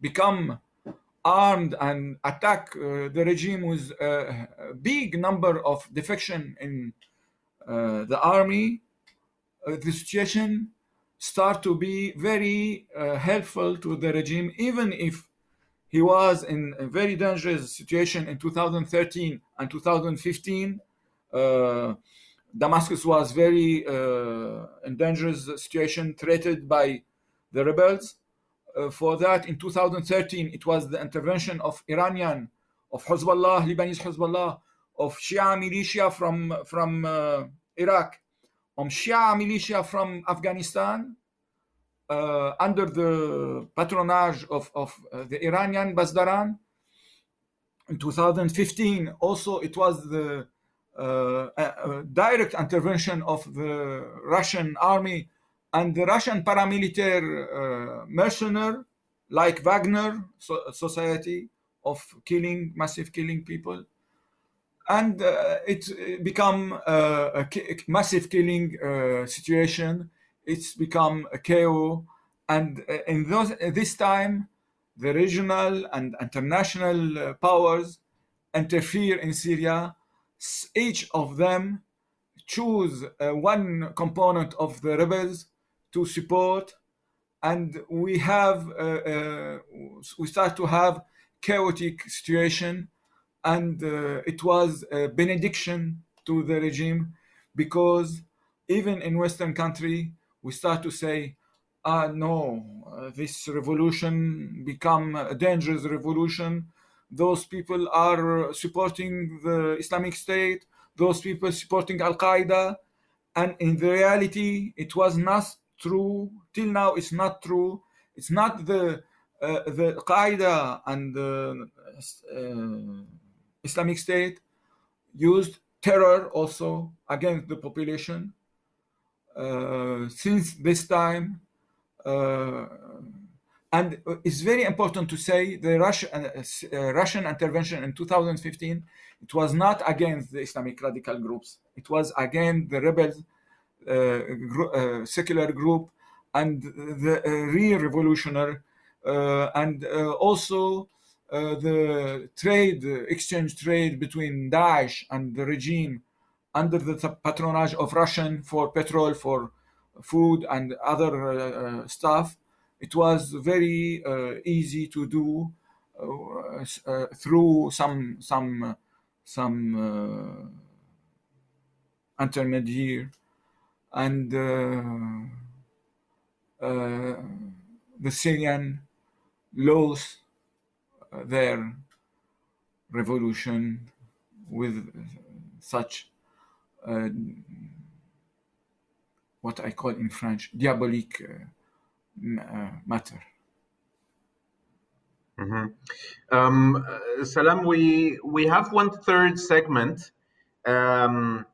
become armed and attack uh, the regime with a big number of defection in uh, the army, the situation start to be very helpful to the regime, even if he was in a very dangerous situation in 2013 and 2015. Uh, Damascus was very uh, in dangerous situation, threatened by the rebels. Uh, for that, in 2013, it was the intervention of Iranian, of Hezbollah, Lebanese Hezbollah, of Shia militia from from uh, Iraq, of Shia militia from Afghanistan, uh, under the patronage of, of uh, the Iranian Bazdaran. In 2015, also it was the uh, a, direct intervention of the Russian army and the Russian paramilitary uh, mercenary like Wagner so, society of killing, massive killing people. And uh, it become a, a massive killing uh, situation. It's become a chaos. And uh, in those, this time, the regional and international uh, powers interfere in Syria. Each of them choose uh, one component of the rebels to support, and we have uh, uh, we start to have chaotic situation, and uh, it was a benediction to the regime because even in Western country we start to say ah no uh, this revolution become a dangerous revolution. Those people are supporting the islamic state those people supporting al qaeda and in the reality it was not true. Till now it's not true. It's not the uh, the qaeda and the uh, islamic state used terror also against the population. Uh, since this time uh, and it's very important to say the Russian, uh, uh, Russian intervention in 2015 it was not against the Islamic radical groups. It was against the rebels gr- secular group and the real revolutionary and also uh, the trade, exchange trade between Daesh and the regime under the patronage of Russian for petrol, for food and other uh, stuff, it was very uh, easy to do uh, through some some some intermediary and the Syrian laws their revolution with such uh, what I call in French diabolic uh, uh, matter. Mm-hmm. Um, uh, Salam, we we have one third segment, um,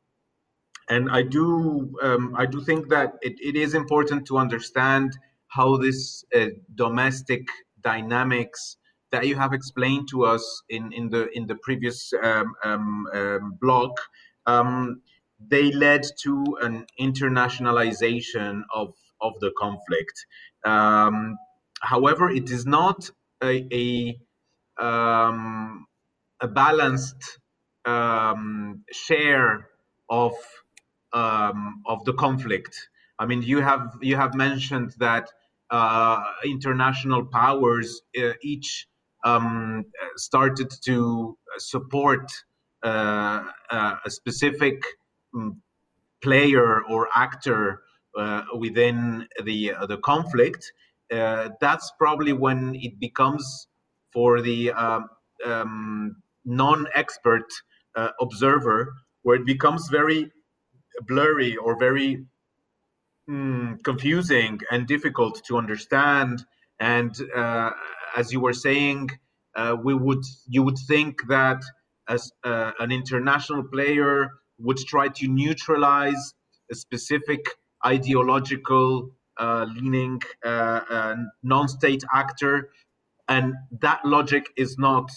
and I do um, I do think that it, it is important to understand how this uh, domestic dynamics that you have explained to us in, in the in the previous um, um, um blog um, they led to an internationalization of, of the conflict. Um, however, it is not a, a, a balanced share of, of the conflict. I mean, you have, you have mentioned that uh, international powers uh, each um, started to support uh, uh, a specific um, player or actor uh, within the the conflict, that's probably when it becomes for the um, um non-expert observer, where it becomes very blurry or very mm, confusing and difficult to understand. And uh, as you were saying, uh, we would you would think that as uh, an international player would try to neutralize a specific ideological uh, leaning non-state actor. And that logic is not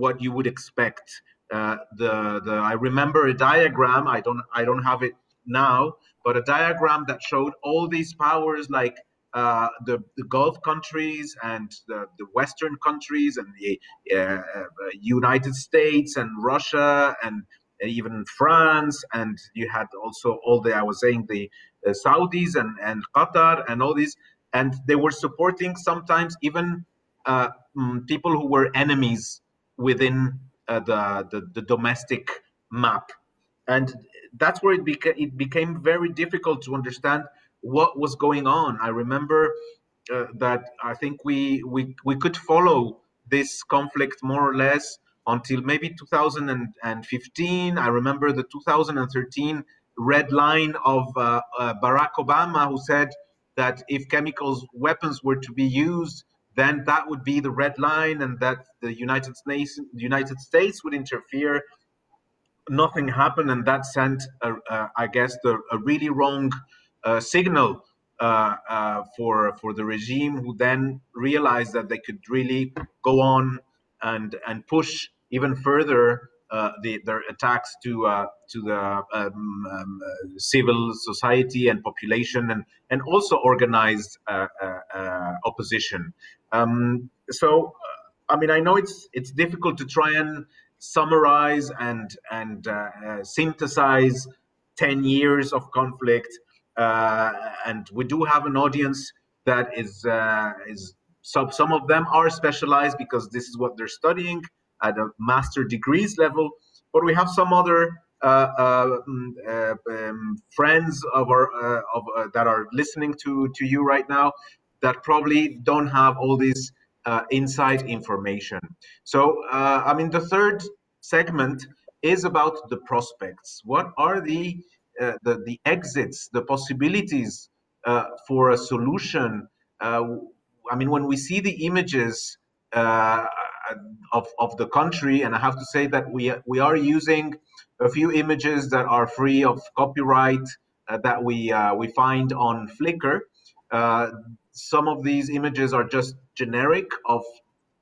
what you would expect. Uh, the the I remember a diagram I don't I don't have it now but a diagram that showed all these powers like uh, the, the Gulf countries and the, the Western countries and the uh, uh, United States and Russia and even France. And you had also all the I was saying the Saudis and, and Qatar and all these. And they were supporting sometimes even uh, mm, people who were enemies within uh, the, the, the domestic map. And that's where it, beca- it became very difficult to understand what was going on. I remember uh, that I think we, we we could follow this conflict more or less until maybe 2015. I remember the 2013 red line of uh, uh, Barack Obama, who said that if chemicals weapons were to be used, then that would be the red line, and that the United States United States would interfere. Nothing happened, and that sent, a, a, I guess, the, a really wrong uh, signal uh, uh, for for the regime, who then realized that they could really go on and and push even further uh, the, their attacks to uh, to the um, um, civil society and population, and and also organized opposition. Um, so, I mean, I know it's it's difficult to try and summarize and and uh, uh, synthesize 10 years of conflict uh, and we do have an audience that is uh, is some some of them are specialized because this is what they're studying at a master degrees level but we have some other uh, uh, mm, uh, um, friends of our of that are listening to to you right now that probably don't have all this inside information. So I mean, the third segment is about the prospects. What are the uh, the, the exits, the possibilities uh, for a solution. Uh, I mean, when we see the images of, of the country, and I have to say that we, we are using a few images that are free of copyright that we, we find on Flickr. some of these images are just generic of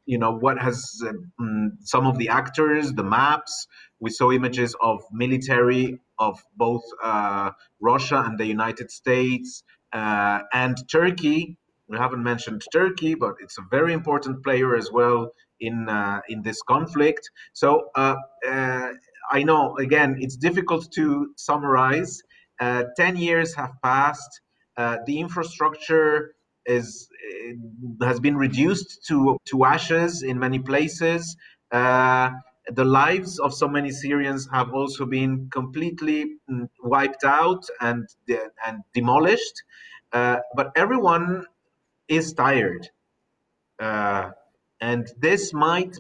you know what has um, some of the actors the maps we saw images of military of both uh, Russia and the United States uh, and Turkey. We haven't mentioned Turkey, but it's a very important player as well in uh, in this conflict. So uh, uh, I know again it's difficult to summarize. Uh, ten years have passed. the infrastructure is has been reduced to to ashes in many places the lives of so many Syrians have also been completely mm, wiped out and and demolished. Uh, but everyone is tired, uh, and this might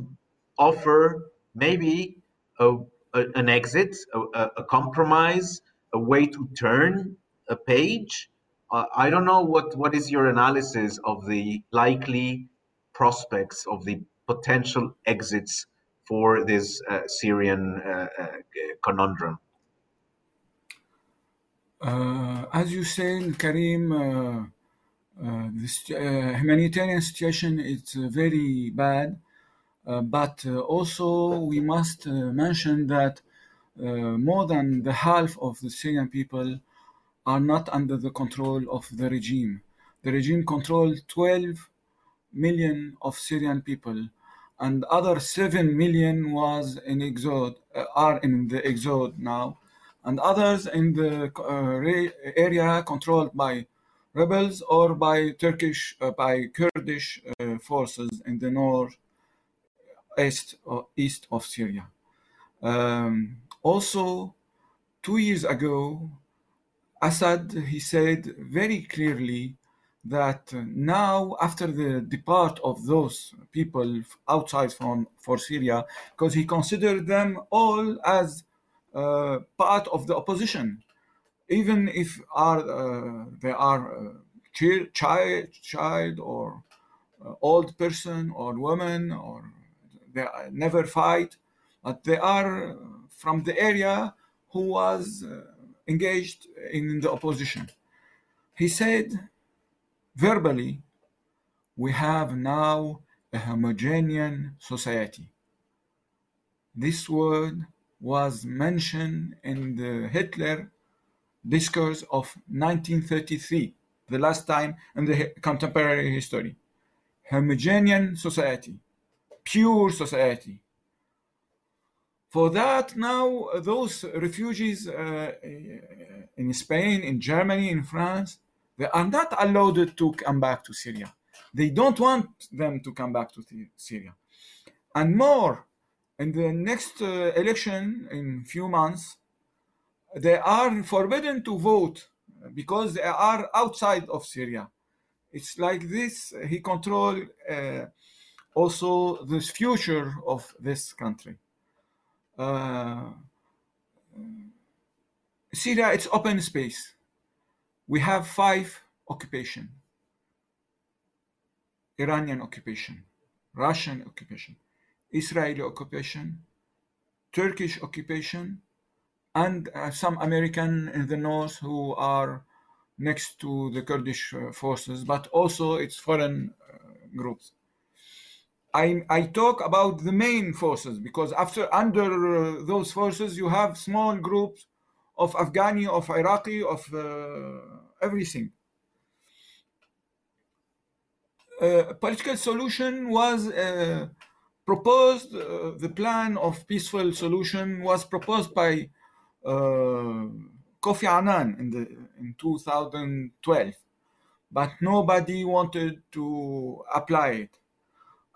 offer maybe a, a, an exit, a, a, compromise, a way to turn a page. Uh, I don't know what what is your analysis of the likely prospects of the potential exits for this uh, Syrian uh, uh, conundrum? as you said, Karim, uh, the uh, humanitarian situation is uh, very bad, but also we must mention that more than the half of the Syrian people are not under the control of the regime. The regime controls 12 million of Syrian people, and other 7 million was in exode uh, are in the exode now. And others in the uh, area controlled by rebels or by turkish uh, by kurdish uh, forces in the north east or east of syria. Um, also two years ago assad he said very clearly that now after the depart of those people outside from for Syria, because he considered them all as uh, part of the opposition, even if are uh, they are uh, child, child or uh, old person or woman or they never fight, but they are from the area who was uh, engaged in the opposition. He said Verbally, we have now a homogeneous society. This word was mentioned in the Hitler discourse of 1933, the last time in the contemporary history. Homogeneous society, pure society. For that, now those refugees uh, in Spain, in Germany, in France, are not allowed to come back to Syria. They don't want them to come back to Syria. And more, in the next uh, election in few months, they are forbidden to vote because they are outside of Syria. It's like this. He control uh, also the future of this country. Uh, Syria, it's open space we have five occupation Iranian occupation, Russian occupation, Israeli occupation, Turkish occupation, and uh, some American in the north who are next to the Kurdish uh, forces, but also its foreign uh, groups. I, I talk about the main forces because after under uh, those forces you have small groups of Afghani, of Iraqi, of uh, everything. A political solution was uh, proposed uh, the plan of peaceful solution was proposed by uh, Kofi Annan in the in 2012, but nobody wanted to apply it.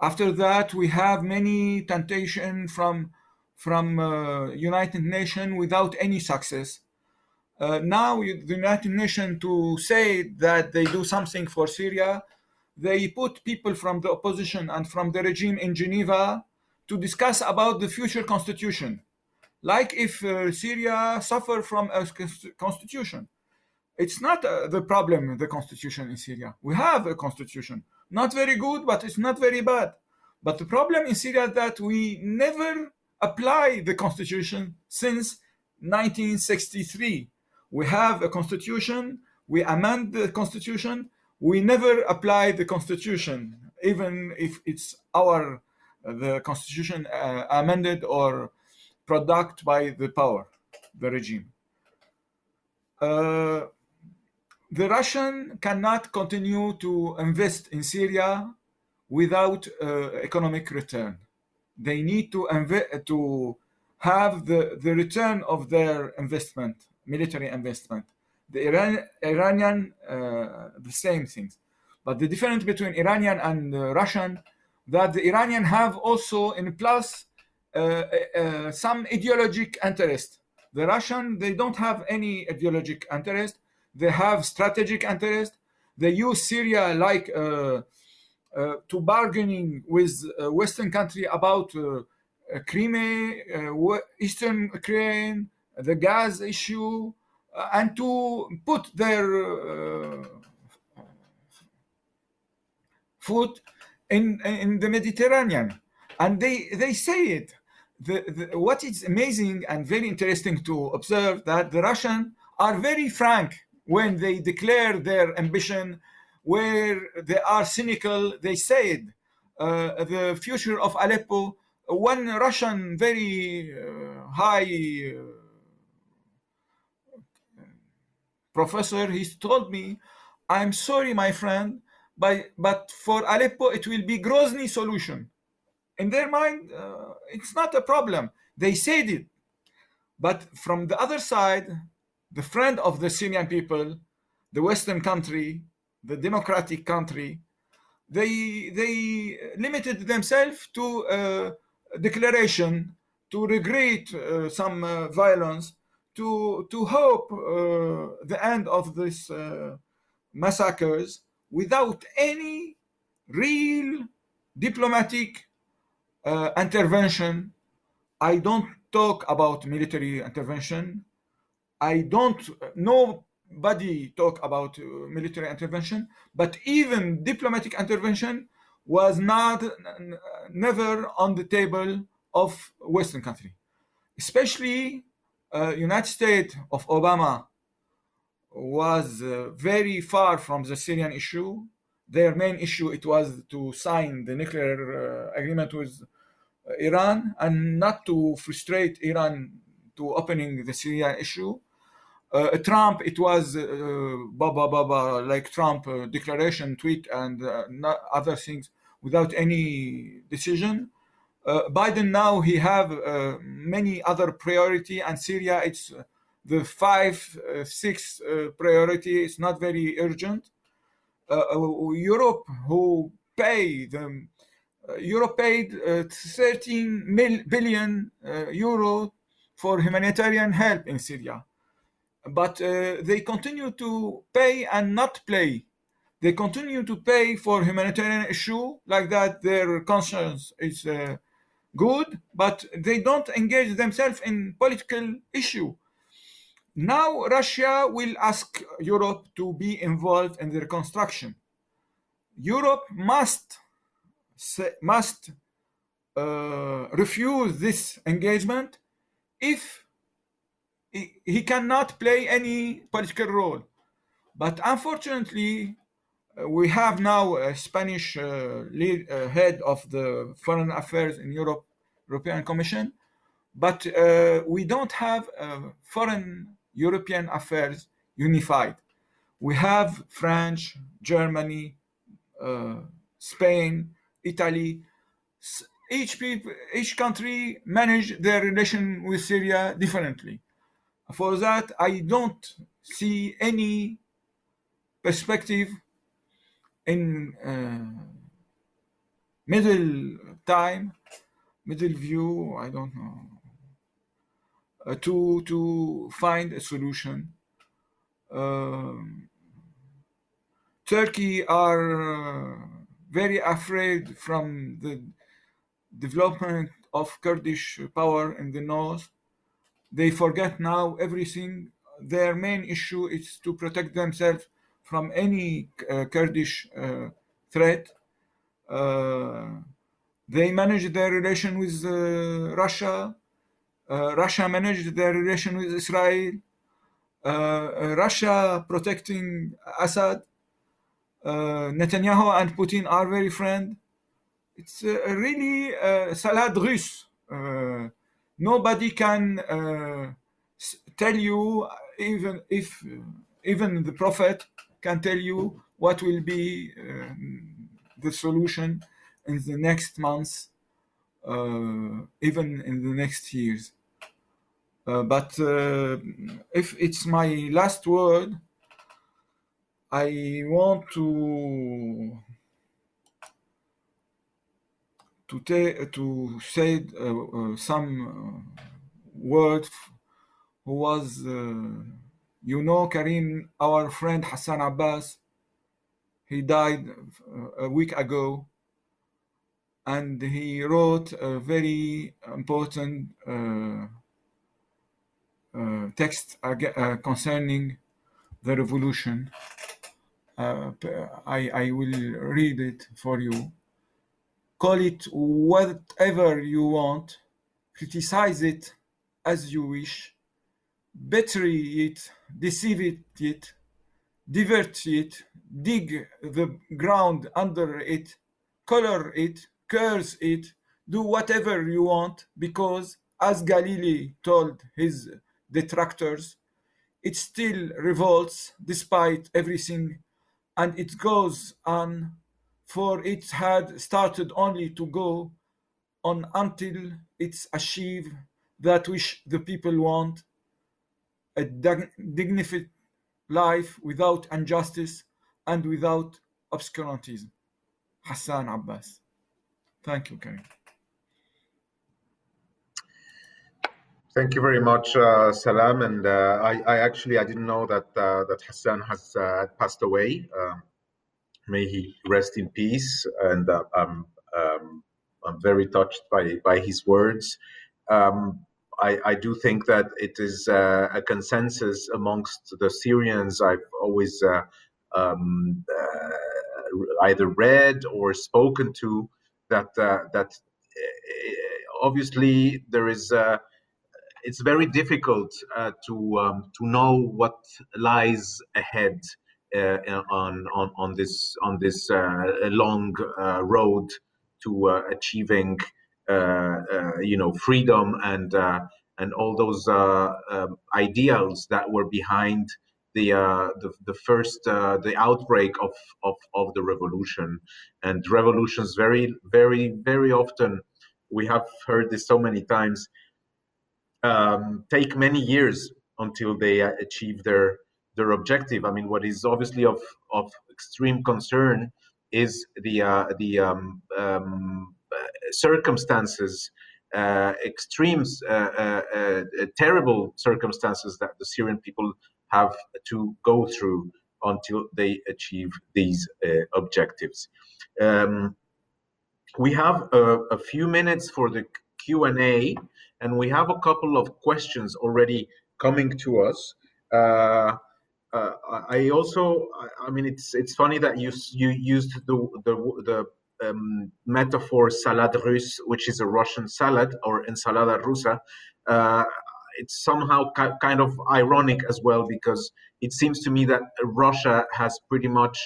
After that, we have many temptation from from uh, United Nations without any success. Uh, now the United Nations to say that they do something for Syria, they put people from the opposition and from the regime in Geneva to discuss about the future constitution like if uh, Syria suffer from a constitution. It's not uh, the problem, the constitution in Syria. We have a constitution, not very good, but it's not very bad. But the problem in Syria is that we never apply the constitution since 1963. We have a constitution, we amend the constitution, we never apply the constitution, even if it's our the constitution uh, amended or product by the power, the regime. Uh, the Russian cannot continue to invest in Syria without uh, economic return. They need to to have the, the return of their investment, military investment. The Iran, Iranian, uh, the same things. But the difference between Iranian and Russian, that the Iranian have also in plus uh, uh, uh, some ideologic interest. The Russian, they don't have any ideologic interest. They have strategic interest. They use Syria like to bargaining with Western country about Crimea, Eastern Ukraine, the gas issue, and to put their foot in in the Mediterranean, and they they say it the, the, what is amazing and very interesting to observe that the Russians are very frank when they declare their ambition, where they are cynical. They said uh, the future of Aleppo. One Russian very uh, high uh, professor, he told me, "I'm sorry, my friend, but but for Aleppo it will be Grozny solution." in their mind, uh, it's not a problem. They said it. But from the other side, the friend of the Syrian people, the Western country, the democratic country, they they limited themselves to a declaration, to regret uh, some uh, violence, to to hope uh, the end of these uh, massacres without any real diplomatic uh, intervention. I don't talk about military intervention. I don't, nobody talk about uh, military intervention, but even diplomatic intervention was not, never on the table of Western country. Especially uh, United States of Obama was uh, very far from the Syrian issue. Their main issue it was to sign the nuclear uh, agreement with Iran and not to frustrate Iran to opening the Syrian issue. Uh, Trump, it was uh, baba baba like Trump uh, declaration, tweet, and uh, other things without any decision. Uh, Biden now he have uh, many other priority, and Syria it's the five six priority. It's not very urgent. Europe who pay them uh, Europe paid uh, 13 mil billion uh, euro for humanitarian help in Syria. But they continue to pay and not play. They continue to pay for humanitarian issue like that. Their conscience is good, but they don't engage themselves in political issue. Now Russia will ask Europe to be involved in the reconstruction. Europe must must uh, refuse this engagement if he, he, cannot play any political role. But unfortunately, we have now a Spanish uh, lead, uh, head of the foreign affairs in Europe, European Commission, but uh, we don't have foreign European affairs unified. We have French, Germany, Spain, Italy, each people, each country manage their relation with Syria differently. For that, I don't see any perspective in uh, middle time, middle view. I don't know uh, to to find a solution. Um, Turkey are uh, very afraid from the development of Kurdish power in the north. They forget now everything. Their main issue is to protect themselves from any uh, Kurdish uh, threat. Uh, they manage their relation with uh, Russia. Uh, Russia managed their relation with Israel. Uh, Russia protecting Assad. Netanyahu and Putin are very friend it's uh, really uh, salad russe. Uh, nobody can tell you, even if even the prophet can tell you what will be the solution in the next months, even in the next years. Uh, but uh, if it's my last word, I want to to, to say uh, uh, some uh, words who was you know Karim our friend Hassan Abbas he died a week ago and he wrote a very important uh, uh, text uh, concerning the revolution. I, I will read it for you. Call it whatever you want, criticize it as you wish, betray it, deceive it, divert it, dig the ground under it, color it, curse it, do whatever you want, because as Galilei told his detractors, it still revolts despite everything, and it goes on for it had started only to go on until it's achieved that which the people want a dignified life without injustice and without obscurantism. Hassan Abbas. Thank you, Karim. Thank you very much, uh, Salam. And uh, I, I, actually I didn't know that uh, that Hassan has uh, passed away. Um, may he rest in peace. And uh, I'm, um, I'm very touched by, by his words. Um, I, I, do think that it is uh, a consensus amongst the Syrians. I've always uh, um, uh, either read or spoken to that uh, that uh, obviously there is it's very difficult to um, to know what lies ahead uh, on on on this on this uh, long uh, road to achieving you know freedom and and all those um, ideals that were behind the, uh, the the first uh, the outbreak of, of of the revolution and revolutions very very very often we have heard this so many times um, take many years until they achieve their their objective. I mean, what is obviously of of extreme concern is the uh, the um, um, circumstances, uh, extremes, uh, uh, terrible circumstances that the Syrian people have to go through until they achieve these objectives. Um, we have a, a, few minutes for the Q and A, and we have a couple of questions already coming to us. Uh, uh, I also, I mean, it's it's funny that you you used the the the um, metaphor salad russe, which is a Russian salad or ensalada rusa. Uh, it's somehow ki- kind of ironic as well because it seems to me that Russia has pretty much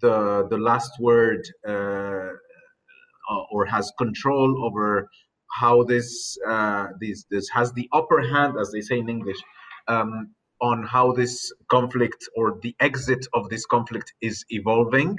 the the last word uh, or has control over how this uh, this this has the upper hand, as they say in English, um, on how this conflict or the exit of this conflict is evolving.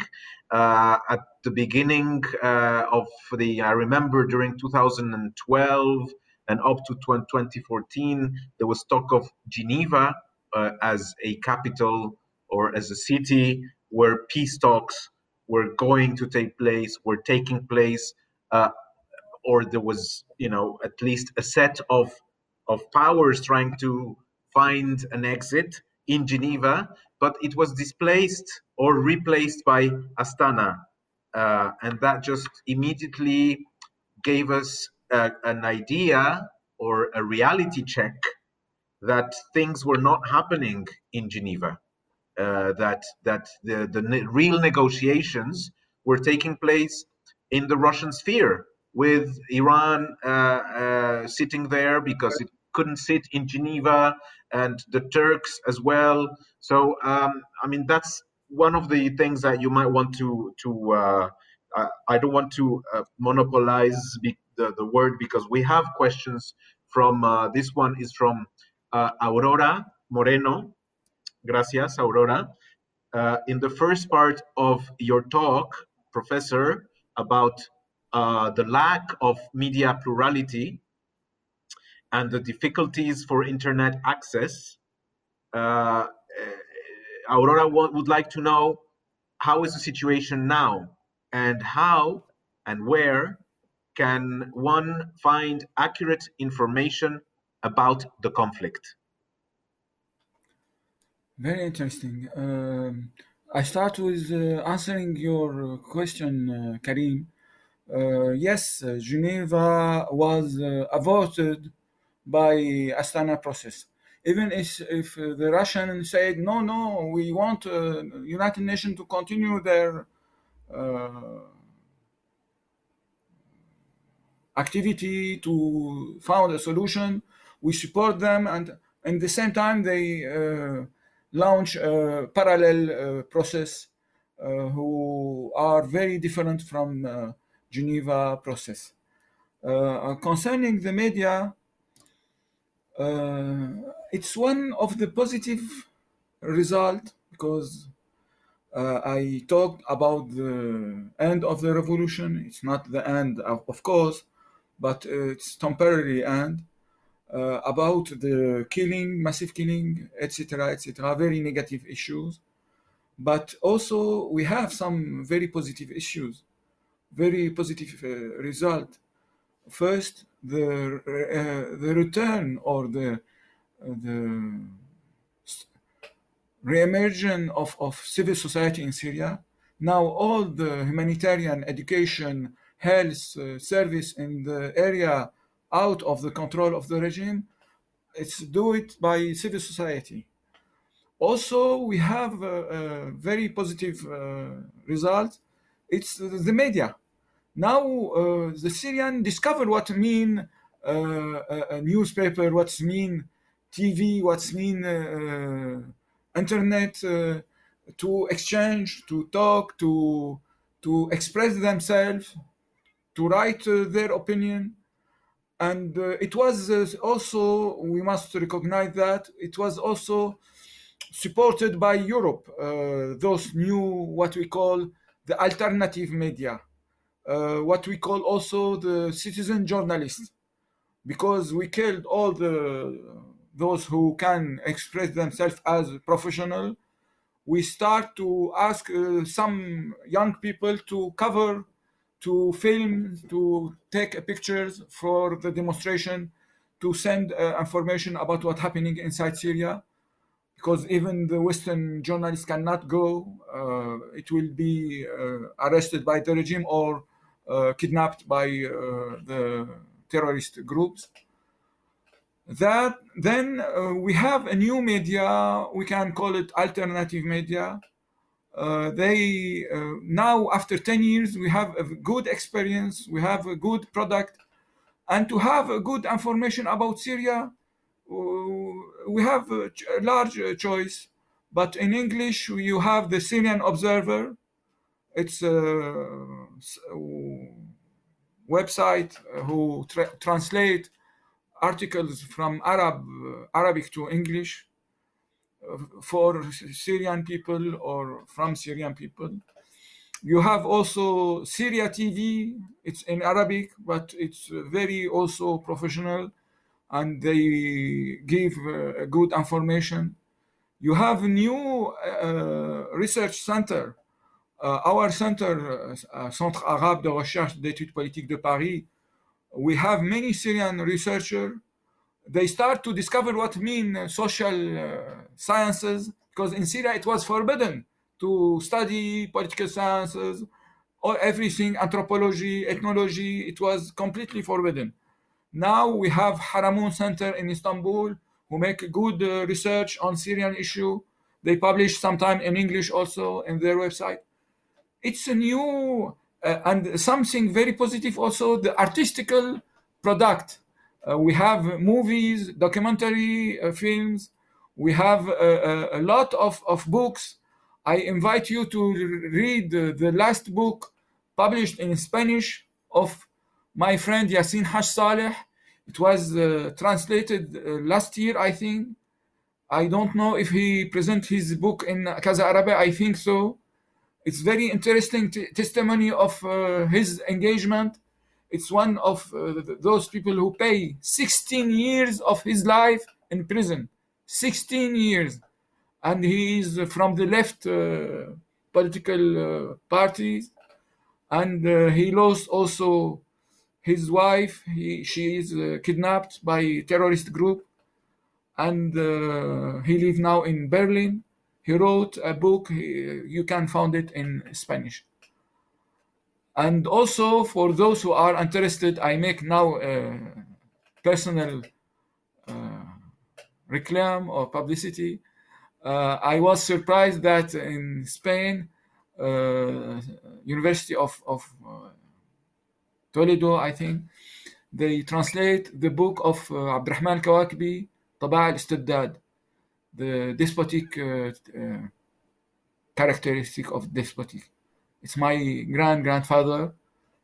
Uh, at the beginning uh, of the, I remember during 2012 and up to 2014, there was talk of Geneva uh, as a capital or as a city where peace talks were going to take place, were taking place, uh, or there was, you know, at least a set of of powers trying to find an exit in Geneva, but it was displaced or replaced by Astana, uh, and that just immediately gave us a, an idea or a reality check that things were not happening in Geneva uh, that that the the ne- real negotiations were taking place in the Russian sphere, with Iran uh, uh, sitting there because it couldn't sit in Geneva, and the Turks as well. So um, I mean that's one of the things that you might want to to. Uh, I don't want to uh, monopolize the, the word because we have questions from uh, this one is from Aurora Moreno Gracias, Aurora. Uh, in the first part of your talk, Professor, about uh, the lack of media plurality and the difficulties for internet access, uh, Aurora would like to know how is the situation now and how and where can one find accurate information about the conflict? Very interesting. Um, I start with uh, answering your question, uh, Karim. Uh, yes, uh, Geneva was uh, averted by Astana process. Even if, if uh, the Russian said, no, no, we want United Nations to continue their activity to find a solution, we support them, and at the same time they launch a parallel uh, process uh, who are very different from uh, Geneva process. concerning the media, it's one of the positive result because uh, I talked about the end of the revolution. It's not the end, of, of course, but it's temporary end. Uh, about the killing, massive killing, etc., etc., very negative issues. But also we have some very positive issues, very positive uh, result. First, the uh, the return or the the re-emergence of, of civil society in Syria. Now all the humanitarian, education, health uh, service in the area out of the control of the regime. It's do it by civil society. Also, we have a, a very positive uh, result. It's the media. Now uh, the Syrian discover what mean uh, a, a, newspaper, what's mean TV, what's mean uh, internet uh, to exchange, to talk, to to express themselves, to write uh, their opinion and uh, it was uh, also we must recognize that it was also supported by Europe. Uh, those new what we call the alternative media, uh, what we call also the citizen journalists, because we killed all the those who can express themselves as professional. We start to ask uh, some young people to cover to film, to take pictures for the demonstration, to send uh, information about what's happening inside Syria, because even the Western journalists cannot go. Uh, it will be uh, arrested by the regime or uh, kidnapped by uh, the terrorist groups. That then uh, we have a new media. We can call it alternative media uh, they uh, now after 10 years we have a good experience we have a good product and to have a good information about syria uh, we have a, a large uh, choice but in english you have the syrian observer it's a Uh, website uh, who tra- translate articles from arab uh, arabic to english for Syrian people or from Syrian people. You have also Syria TV. It's in Arabic, but it's very also professional, and they give uh, good information. You have a new uh, research center. Uh, our center, uh, Centre Arabe de Recherche d'études politiques de Paris, we have many Syrian researchers. They start to discover what mean social uh, sciences because in Syria it was forbidden to study political sciences or everything, anthropology, ethnology. It was completely forbidden. Now we have Harmoon Center in Istanbul who make good uh, research on Syrian issue. They publish sometime in English also in their website. It's a new uh, and something very positive also the artistical product. Uh, we have movies, documentary uh, films. We have a, a, a lot of, of books. I invite you to read the, last book published in Spanish of my friend Yassin Haj Saleh. It was uh, translated uh, last year, I think. I don't know if he present his book in Casa Arabe. I think so. It's very interesting testimony of uh, his engagement. It's one of uh, those people who pay 16 years of his life in prison. 16 years. And he is from the left uh, political parties. And he lost also his wife. He, she is uh, kidnapped by terrorist group. And uh, he lives now in Berlin He wrote a book. He, you can find it in Spanish. And also for those who are interested, I make now a personal uh, reclam or publicity. Uh, I was surprised that in Spain, uh, University of, of uh, Toledo, I think, they translate the book of uh, Abdurrahman Kawakibi, طباع الاستبداد, the despotic uh, uh, characteristic of despotic. It's my grand grandfather.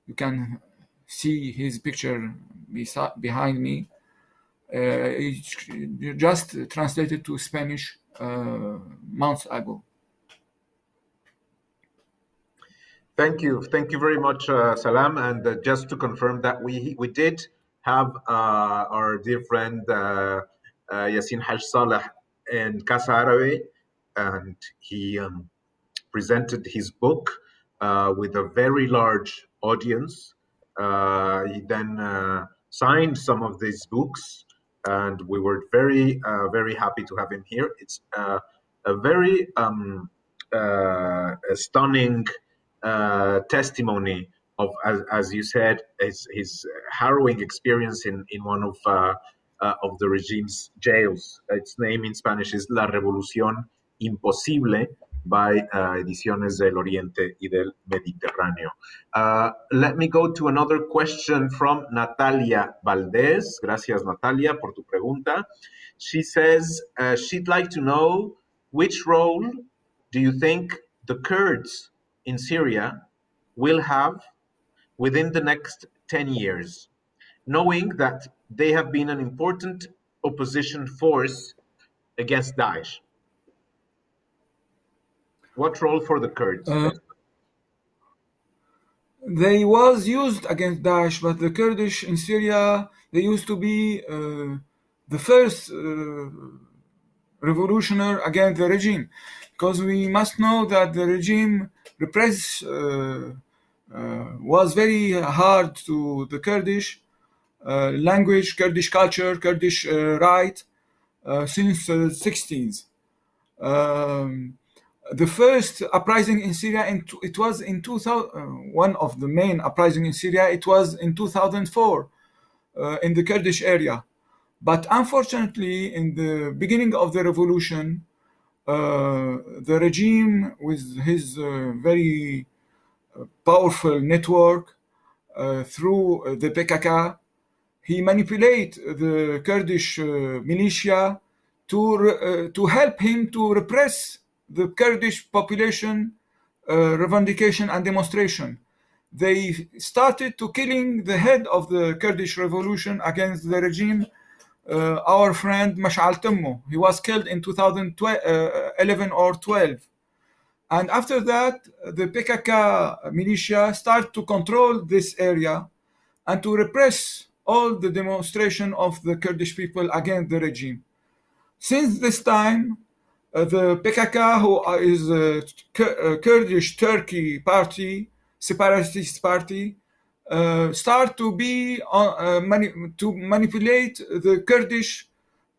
You can see his picture besi- behind me. Uh, just translated to Spanish uh, months ago. Thank you, thank you very much, uh, Salam. And uh, just to confirm that we we did have our dear friend uh, Yassin Haj Saleh in Casa Arabe, and he um, presented his book uh, with a very large audience. Uh, he then uh, signed some of these books, and we were very, uh, very happy to have him here. It's uh, a very um, uh, a stunning testimony of, as, as you said, his, his harrowing experience in, in one of uh, of the regime's jails. Its name in Spanish is La Revolución Imposible by uh, Ediciones del Oriente y del Mediterráneo. Uh, let me go to another question from Natalia Valdez. Gracias, Natalia, por tu pregunta. She says uh, she'd like to know which role do you think the Kurds in Syria will have within the next 10 years, knowing that they have been an important opposition force against Daesh. What role for the Kurds? Uh, they was used against Daesh, but the Kurdish in Syria they used to be uh, the first uh, revolutionary against the regime, because we must know that the regime repress uh, uh, was very hard to the Kurdish language, Kurdish culture, Kurdish uh, right uh, since the 16s. Um, the first uprising in Syria, in, it was in 2000, uh, one of the main uprising in Syria, it was in 2004 uh, in the Kurdish area. But unfortunately, in the beginning of the revolution, uh, the regime, with his uh, very uh, powerful network uh, through uh, the PKK, he manipulate the Kurdish uh, militia to uh, to help him to repress the Kurdish population uh, revendication and demonstration. They started to killing the head of the Kurdish revolution against the regime uh, our friend Mash'al Temmo. He was killed in 2011 or 12. And after that, the PKK militia start to control this area and to repress all the demonstration of the Kurdish people against the regime. Since this time, uh, the PKK, who is a Kurdish Turkey party, separatist party, uh, start to be uh, mani- to manipulate the Kurdish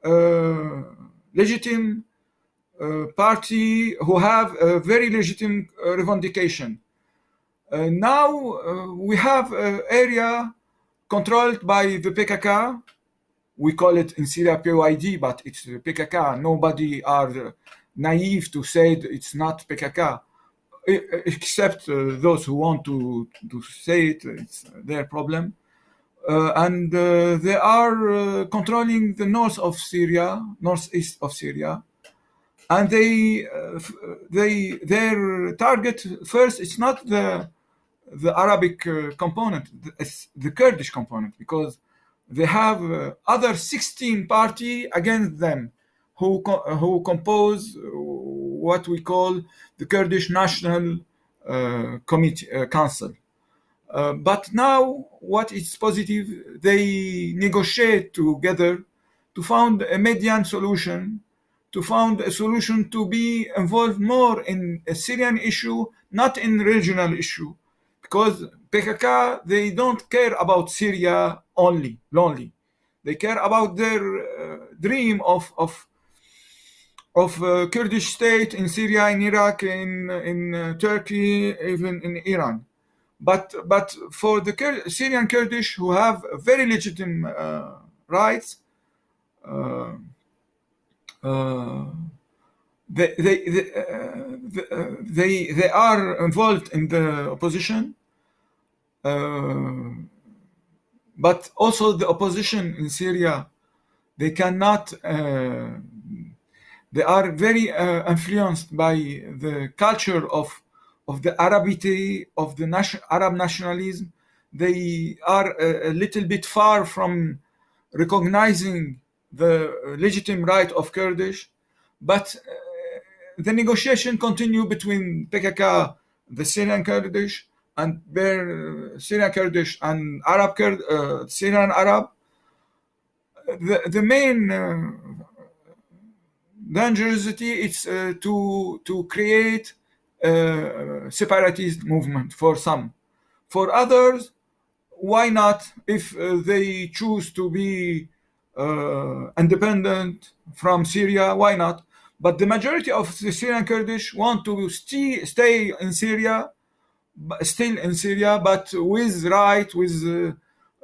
uh, legitimate uh, party who have a very legitimate uh, revendication. Uh, now we have an area controlled by the PKK. We call it in Syria PYD, but it's the PKK. Nobody are naive to say it's not PKK except uh, those who want to, to say it, it's their problem. Uh, and uh, they are controlling the north of Syria, northeast of Syria, and they, they, their target first. It's not the the Arabic component; it's the Kurdish component because they have other 16 party against them who who compose what we call the Kurdish National uh, Committee uh, Council. Uh, but now, what is positive, they negotiate together to find a median solution, to find a solution to be involved more in a Syrian issue, not in regional issue, because PKK they don't care about Syria only, lonely. They care about their uh, dream of, of of uh, Kurdish state in Syria, in Iraq, in in uh, Turkey, even in Iran. But but for the Kur Syrian Kurdish who have very legitimate uh, rights, uh, uh, they they they, they, they are involved in the opposition. But also the opposition in Syria, they cannot they are very uh, influenced by the culture of of the Arabity of the nation, Arab nationalism. They are a, a, little bit far from recognizing the legitimate right of Kurdish, but uh, the negotiation continue between PKK, the Syrian Kurdish, and their Syrian Kurdish and Arab Kurd, uh, Syrian Arab. The, the main uh, dangerosity it's uh, to to create a separatist movement for some for others why not if uh, they choose to be uh, independent from syria why not but the majority of the syrian kurdish want to stay, stay in syria still in syria but with right with uh,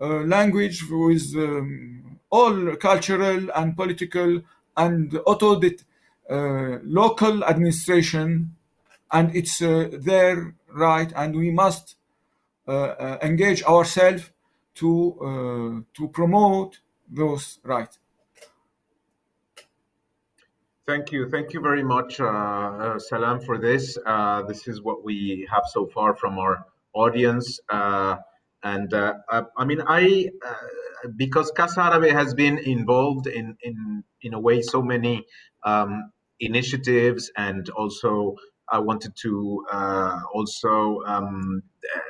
uh, language with um, all cultural and political and auto uh, local administration, and it's their right, and we must engage ourselves to to promote those rights. Thank you. Thank you very much, uh, Salam, for this. this is what we have so far from our audience. and I, I, mean, I because Casa Arabe has been involved in, in, in a way, so many um, initiatives, and also I wanted to uh, also, um, uh,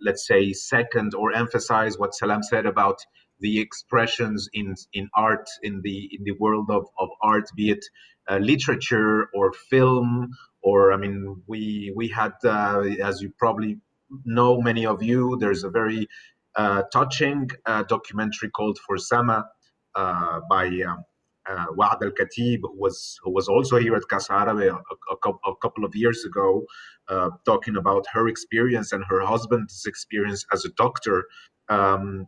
let's say, second or emphasize what Salam said about the expressions in in art in the in the world of, of art, be it uh, literature or film, or I mean, we we had, uh, as you probably know, many of you, there's a very uh, touching uh, documentary called For Sama uh, by um, uh, Al-Kateab, who was, who was also here at Casa Arabe a, a, a couple of years ago, uh, talking about her experience and her husband's experience as a doctor. Um,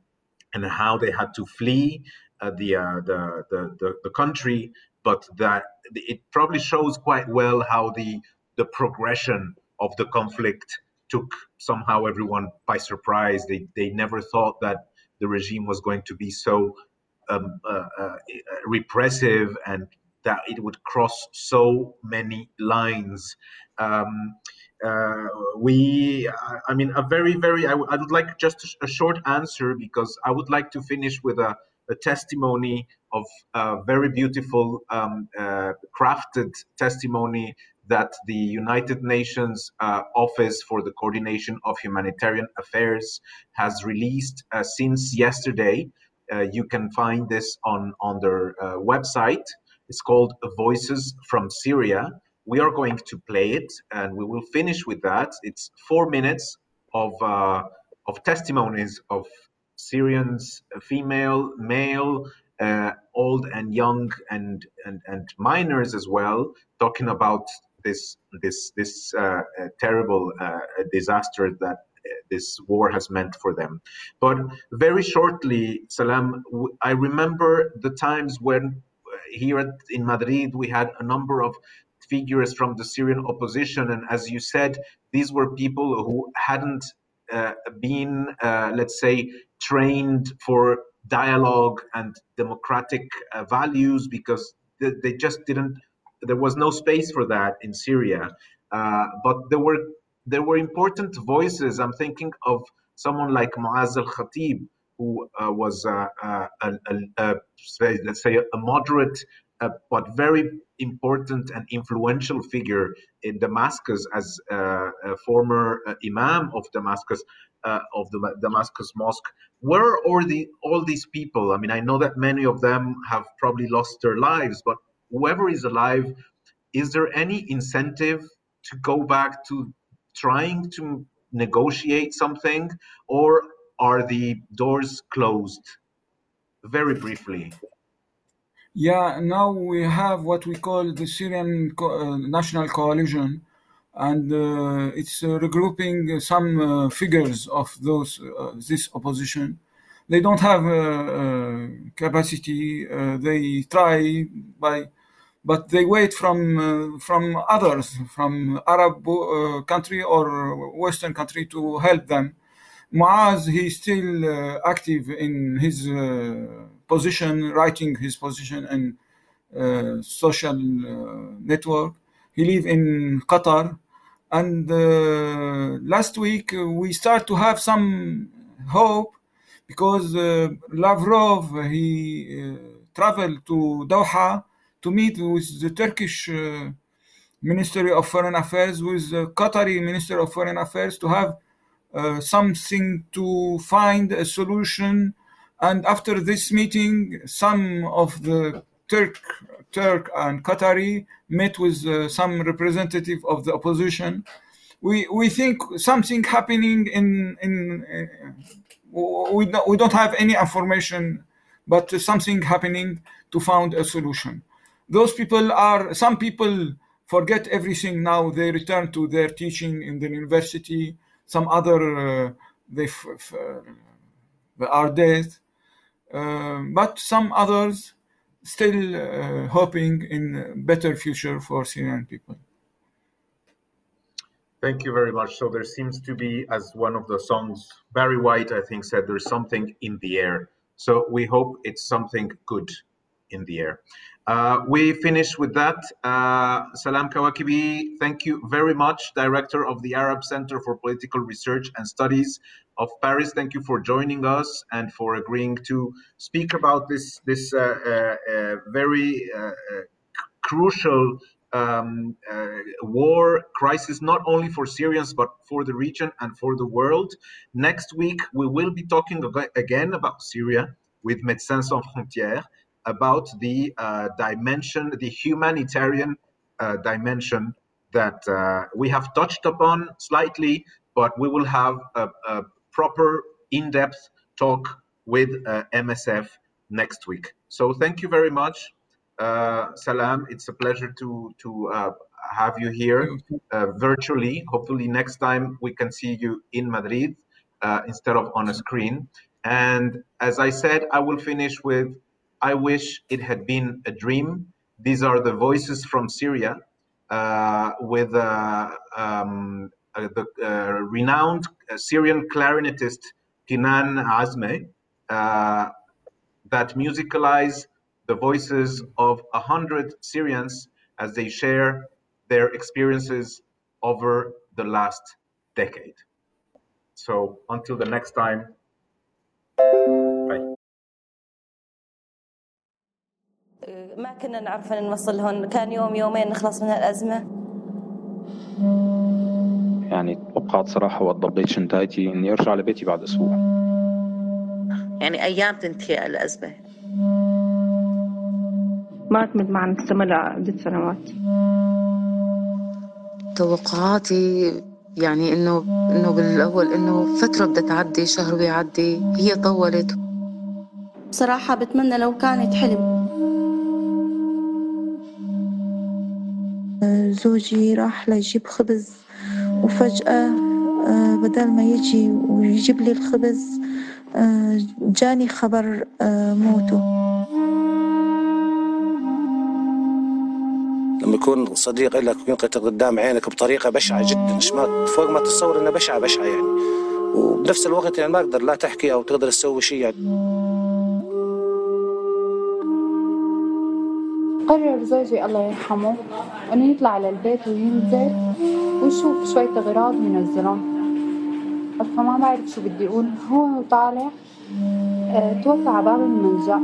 and how they had to flee uh, the, the, the, the, the country. But that it probably shows quite well how the, the progression of the conflict took somehow everyone by surprise. They they never thought that the regime was going to be so um, uh, uh, repressive and that it would cross so many lines. Um, uh, we, I mean, a very, very. I, would like just a short answer because I would like to finish with a a testimony of a very beautiful um, uh, crafted testimony that the United Nations uh, Office for the Coordination of Humanitarian Affairs has released uh, since yesterday. Uh, you can find this on, on their uh, website. It's called Voices from Syria. We are going to play it and we will finish with that. It's four minutes of, uh, of testimonies of Syrians, female, male, uh, old and young, and, and, and minors as well, talking about this this this uh, uh, terrible uh, disaster that this war has meant for them. But very shortly, Salam, I remember the times when here in Madrid we had a number of figures from the Syrian opposition, and as you said, these were people who hadn't uh, been, uh, let's say, trained for dialogue and democratic uh, values because they, they, just didn't there was no space for that in Syria. Uh, but there were there were important voices. I'm thinking of someone like Maaz al-Khatib, who uh, was uh, uh a, a, a, let's say a moderate uh, but very important and influential figure in Damascus as uh, a former imam of Damascus of the Damascus mosque. Where are the all these people? I mean, I know that many of them have probably lost their lives, but whoever is alive, is there any incentive to go back to trying to negotiate something, or are the doors closed? Very briefly. Yeah, now we have what we call the Syrian Co uh, National Coalition, and uh, it's uh, regrouping some uh, figures of those uh, this opposition they don't have uh, capacity. They try by but they wait from from others, from Arab country or Western country to help them. Muaz, he's still active in his position, writing his position in social network. He live in Qatar, and last week we start to have some hope because uh, Lavrov he uh, traveled to Doha to meet with the Turkish uh, Ministry of Foreign Affairs, with the Qatari Minister of Foreign Affairs to have uh, something to find a solution. And after this meeting, some of the Turk, Turk and Qatari met with uh, some representative of the opposition. We we think something happening in in. Uh, we don't, we don't have any information, but something happening to find a solution those people are some people forget everything now they return to their teaching in the university some other uh, they f- f- uh, are dead but some others still uh, hoping in better future for syrian people Thank you very much. So there seems to be, as one of the songs, Barry White, I think, said, there's something in the air. So we hope it's something good in the air. Uh, we finish with that. Uh, Salam Kawakibi, thank you very much, Director of the Arab Center for Political Research and Studies of Paris. Thank you for joining us and for agreeing to speak about this this uh, uh, uh very uh, crucial um, war crisis, not only for Syrians but for the region and for the world. Next week we will be talking again about Syria with Médecins Sans Frontières about the uh, dimension, the humanitarian uh, dimension that uh, we have touched upon slightly, but we will have a, a proper in-depth talk with uh, MSF next week. So thank you very much, uh, Salam. It's a pleasure to to uh, have you here virtually. Hopefully next time we can see you in Madrid instead of on a screen. And as I said, I will finish with I wish it had been a dream. These are the voices from Syria uh, with uh, um, uh, the uh, renowned Syrian clarinetist Kinan Azmeh uh, that musicalize the voices of a hundred Syrians as they share their experiences over the last decade. So until the next time, كنا نعرف أن نوصل هون. كان يوم يومين نخلص من الازمه يعني توقعت صراحة وقت ضبيت شنطايتي إني أرجع لبيتي بعد أسبوع. يعني أيام تنتهي الأزمة. ما اعتمد معنا نستمر لعدة سنوات. توقعاتي يعني انه إنه بالأول إنه فترة بدها تعدي شهر بيعدي هي طولت. بصراحه بتمنى لو كانت حلم. زوجي راح ليجيب خبز وفجأة بدل ما يجي ويجيب لي الخبز جاني خبر موته. لما يكون صديق لك وينقتل قدام عينك بطريقة بشعة جدا ما فوق ما تتصور انها بشعة بشعة يعني. وبنفس الوقت يعني ما أقدر لا تحكي أو تقدر تسوي شيء يعني. قرر زوجي الله يرحمه انه يطلع على البيت وينزل ويشوف شوية اغراض وينزلهم فما بعرف شو بدي أقول. هو طالع توفى على باب الملجأ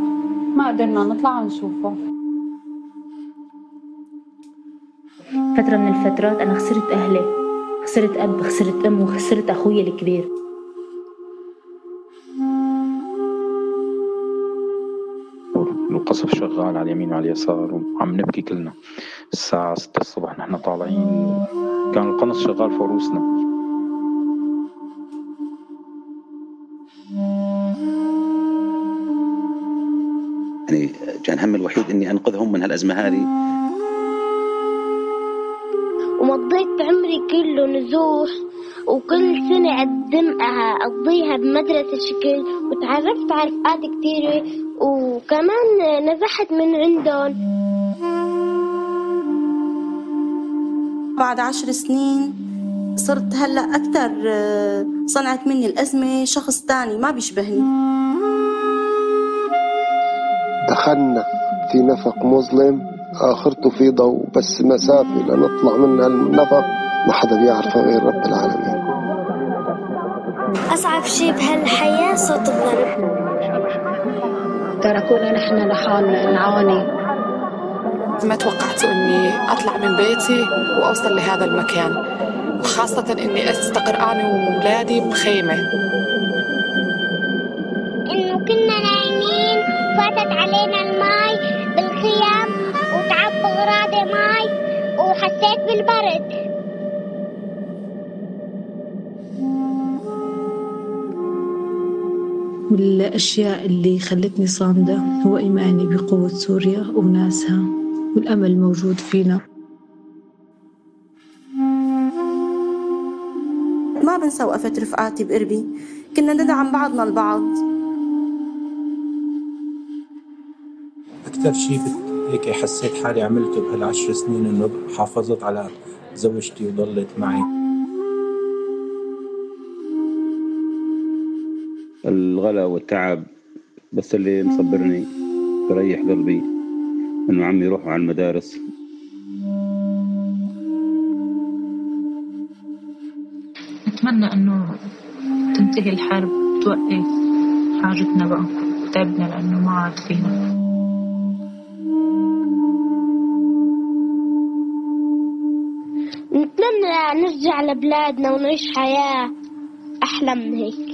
ما قدرنا نطلع نشوفه فترة من الفترات أنا خسرت أهلي خسرت أب خسرت أم وخسرت أخوي الكبير. شغال على اليمين وعلى اليسار. وعم نبكي كلنا. الساعة 6 الصبح نحن طالعين. كان القنص شغال فوق روسنا يعني كان همي الوحيد إني أنقذهم من هالأزمة هذه. ومضيت عمري كله نزوح. وكل سنة أقدمها أقضيها بمدرسة شكل وتعرفت على رفقات كتيرة وكمان نزحت من عندهم. بعد عشر سنين صرت هلأ أكثر صنعت مني الأزمة شخص تاني ما بيشبهني. دخلنا في نفق مظلم آخرته في ضوء بس مسافة لنطلع من النفق ما حدا بيعرفها غير رب العالمين. أصعب شيء بهالحياة صوت الضرب تركونا نحن لحال نعاني. ما توقعت إني أطلع من بيتي وأوصل لهذا المكان خاصة إني أستقر أنا واولادي بخيمة. إنه كنا نايمين فاتت علينا الماي بالخيام وتعب غراضي ماي وحسيت بالبرد. والأشياء اللي خلتني صامدة هو إيماني بقوة سوريا وناسها والأمل الموجود فينا. ما بنسى وقفة رفقاتي بقربي. كنا ندعم بعضنا البعض. أكثر شيء هيك حسيت حالي عملته بهالعشر سنين إنه حافظت على زوجتي وضلت معي. الغلا والتعب بس اللي مصبرني بريح قلبي إنه عمي يروحوا على المدارس. نتمنى إنه تنتهي الحرب توقف حاجتنا بقى تعبنا لأنه ما عاد فينا. نتمنى نرجع لبلادنا ونعيش حياة أحلى من هيك.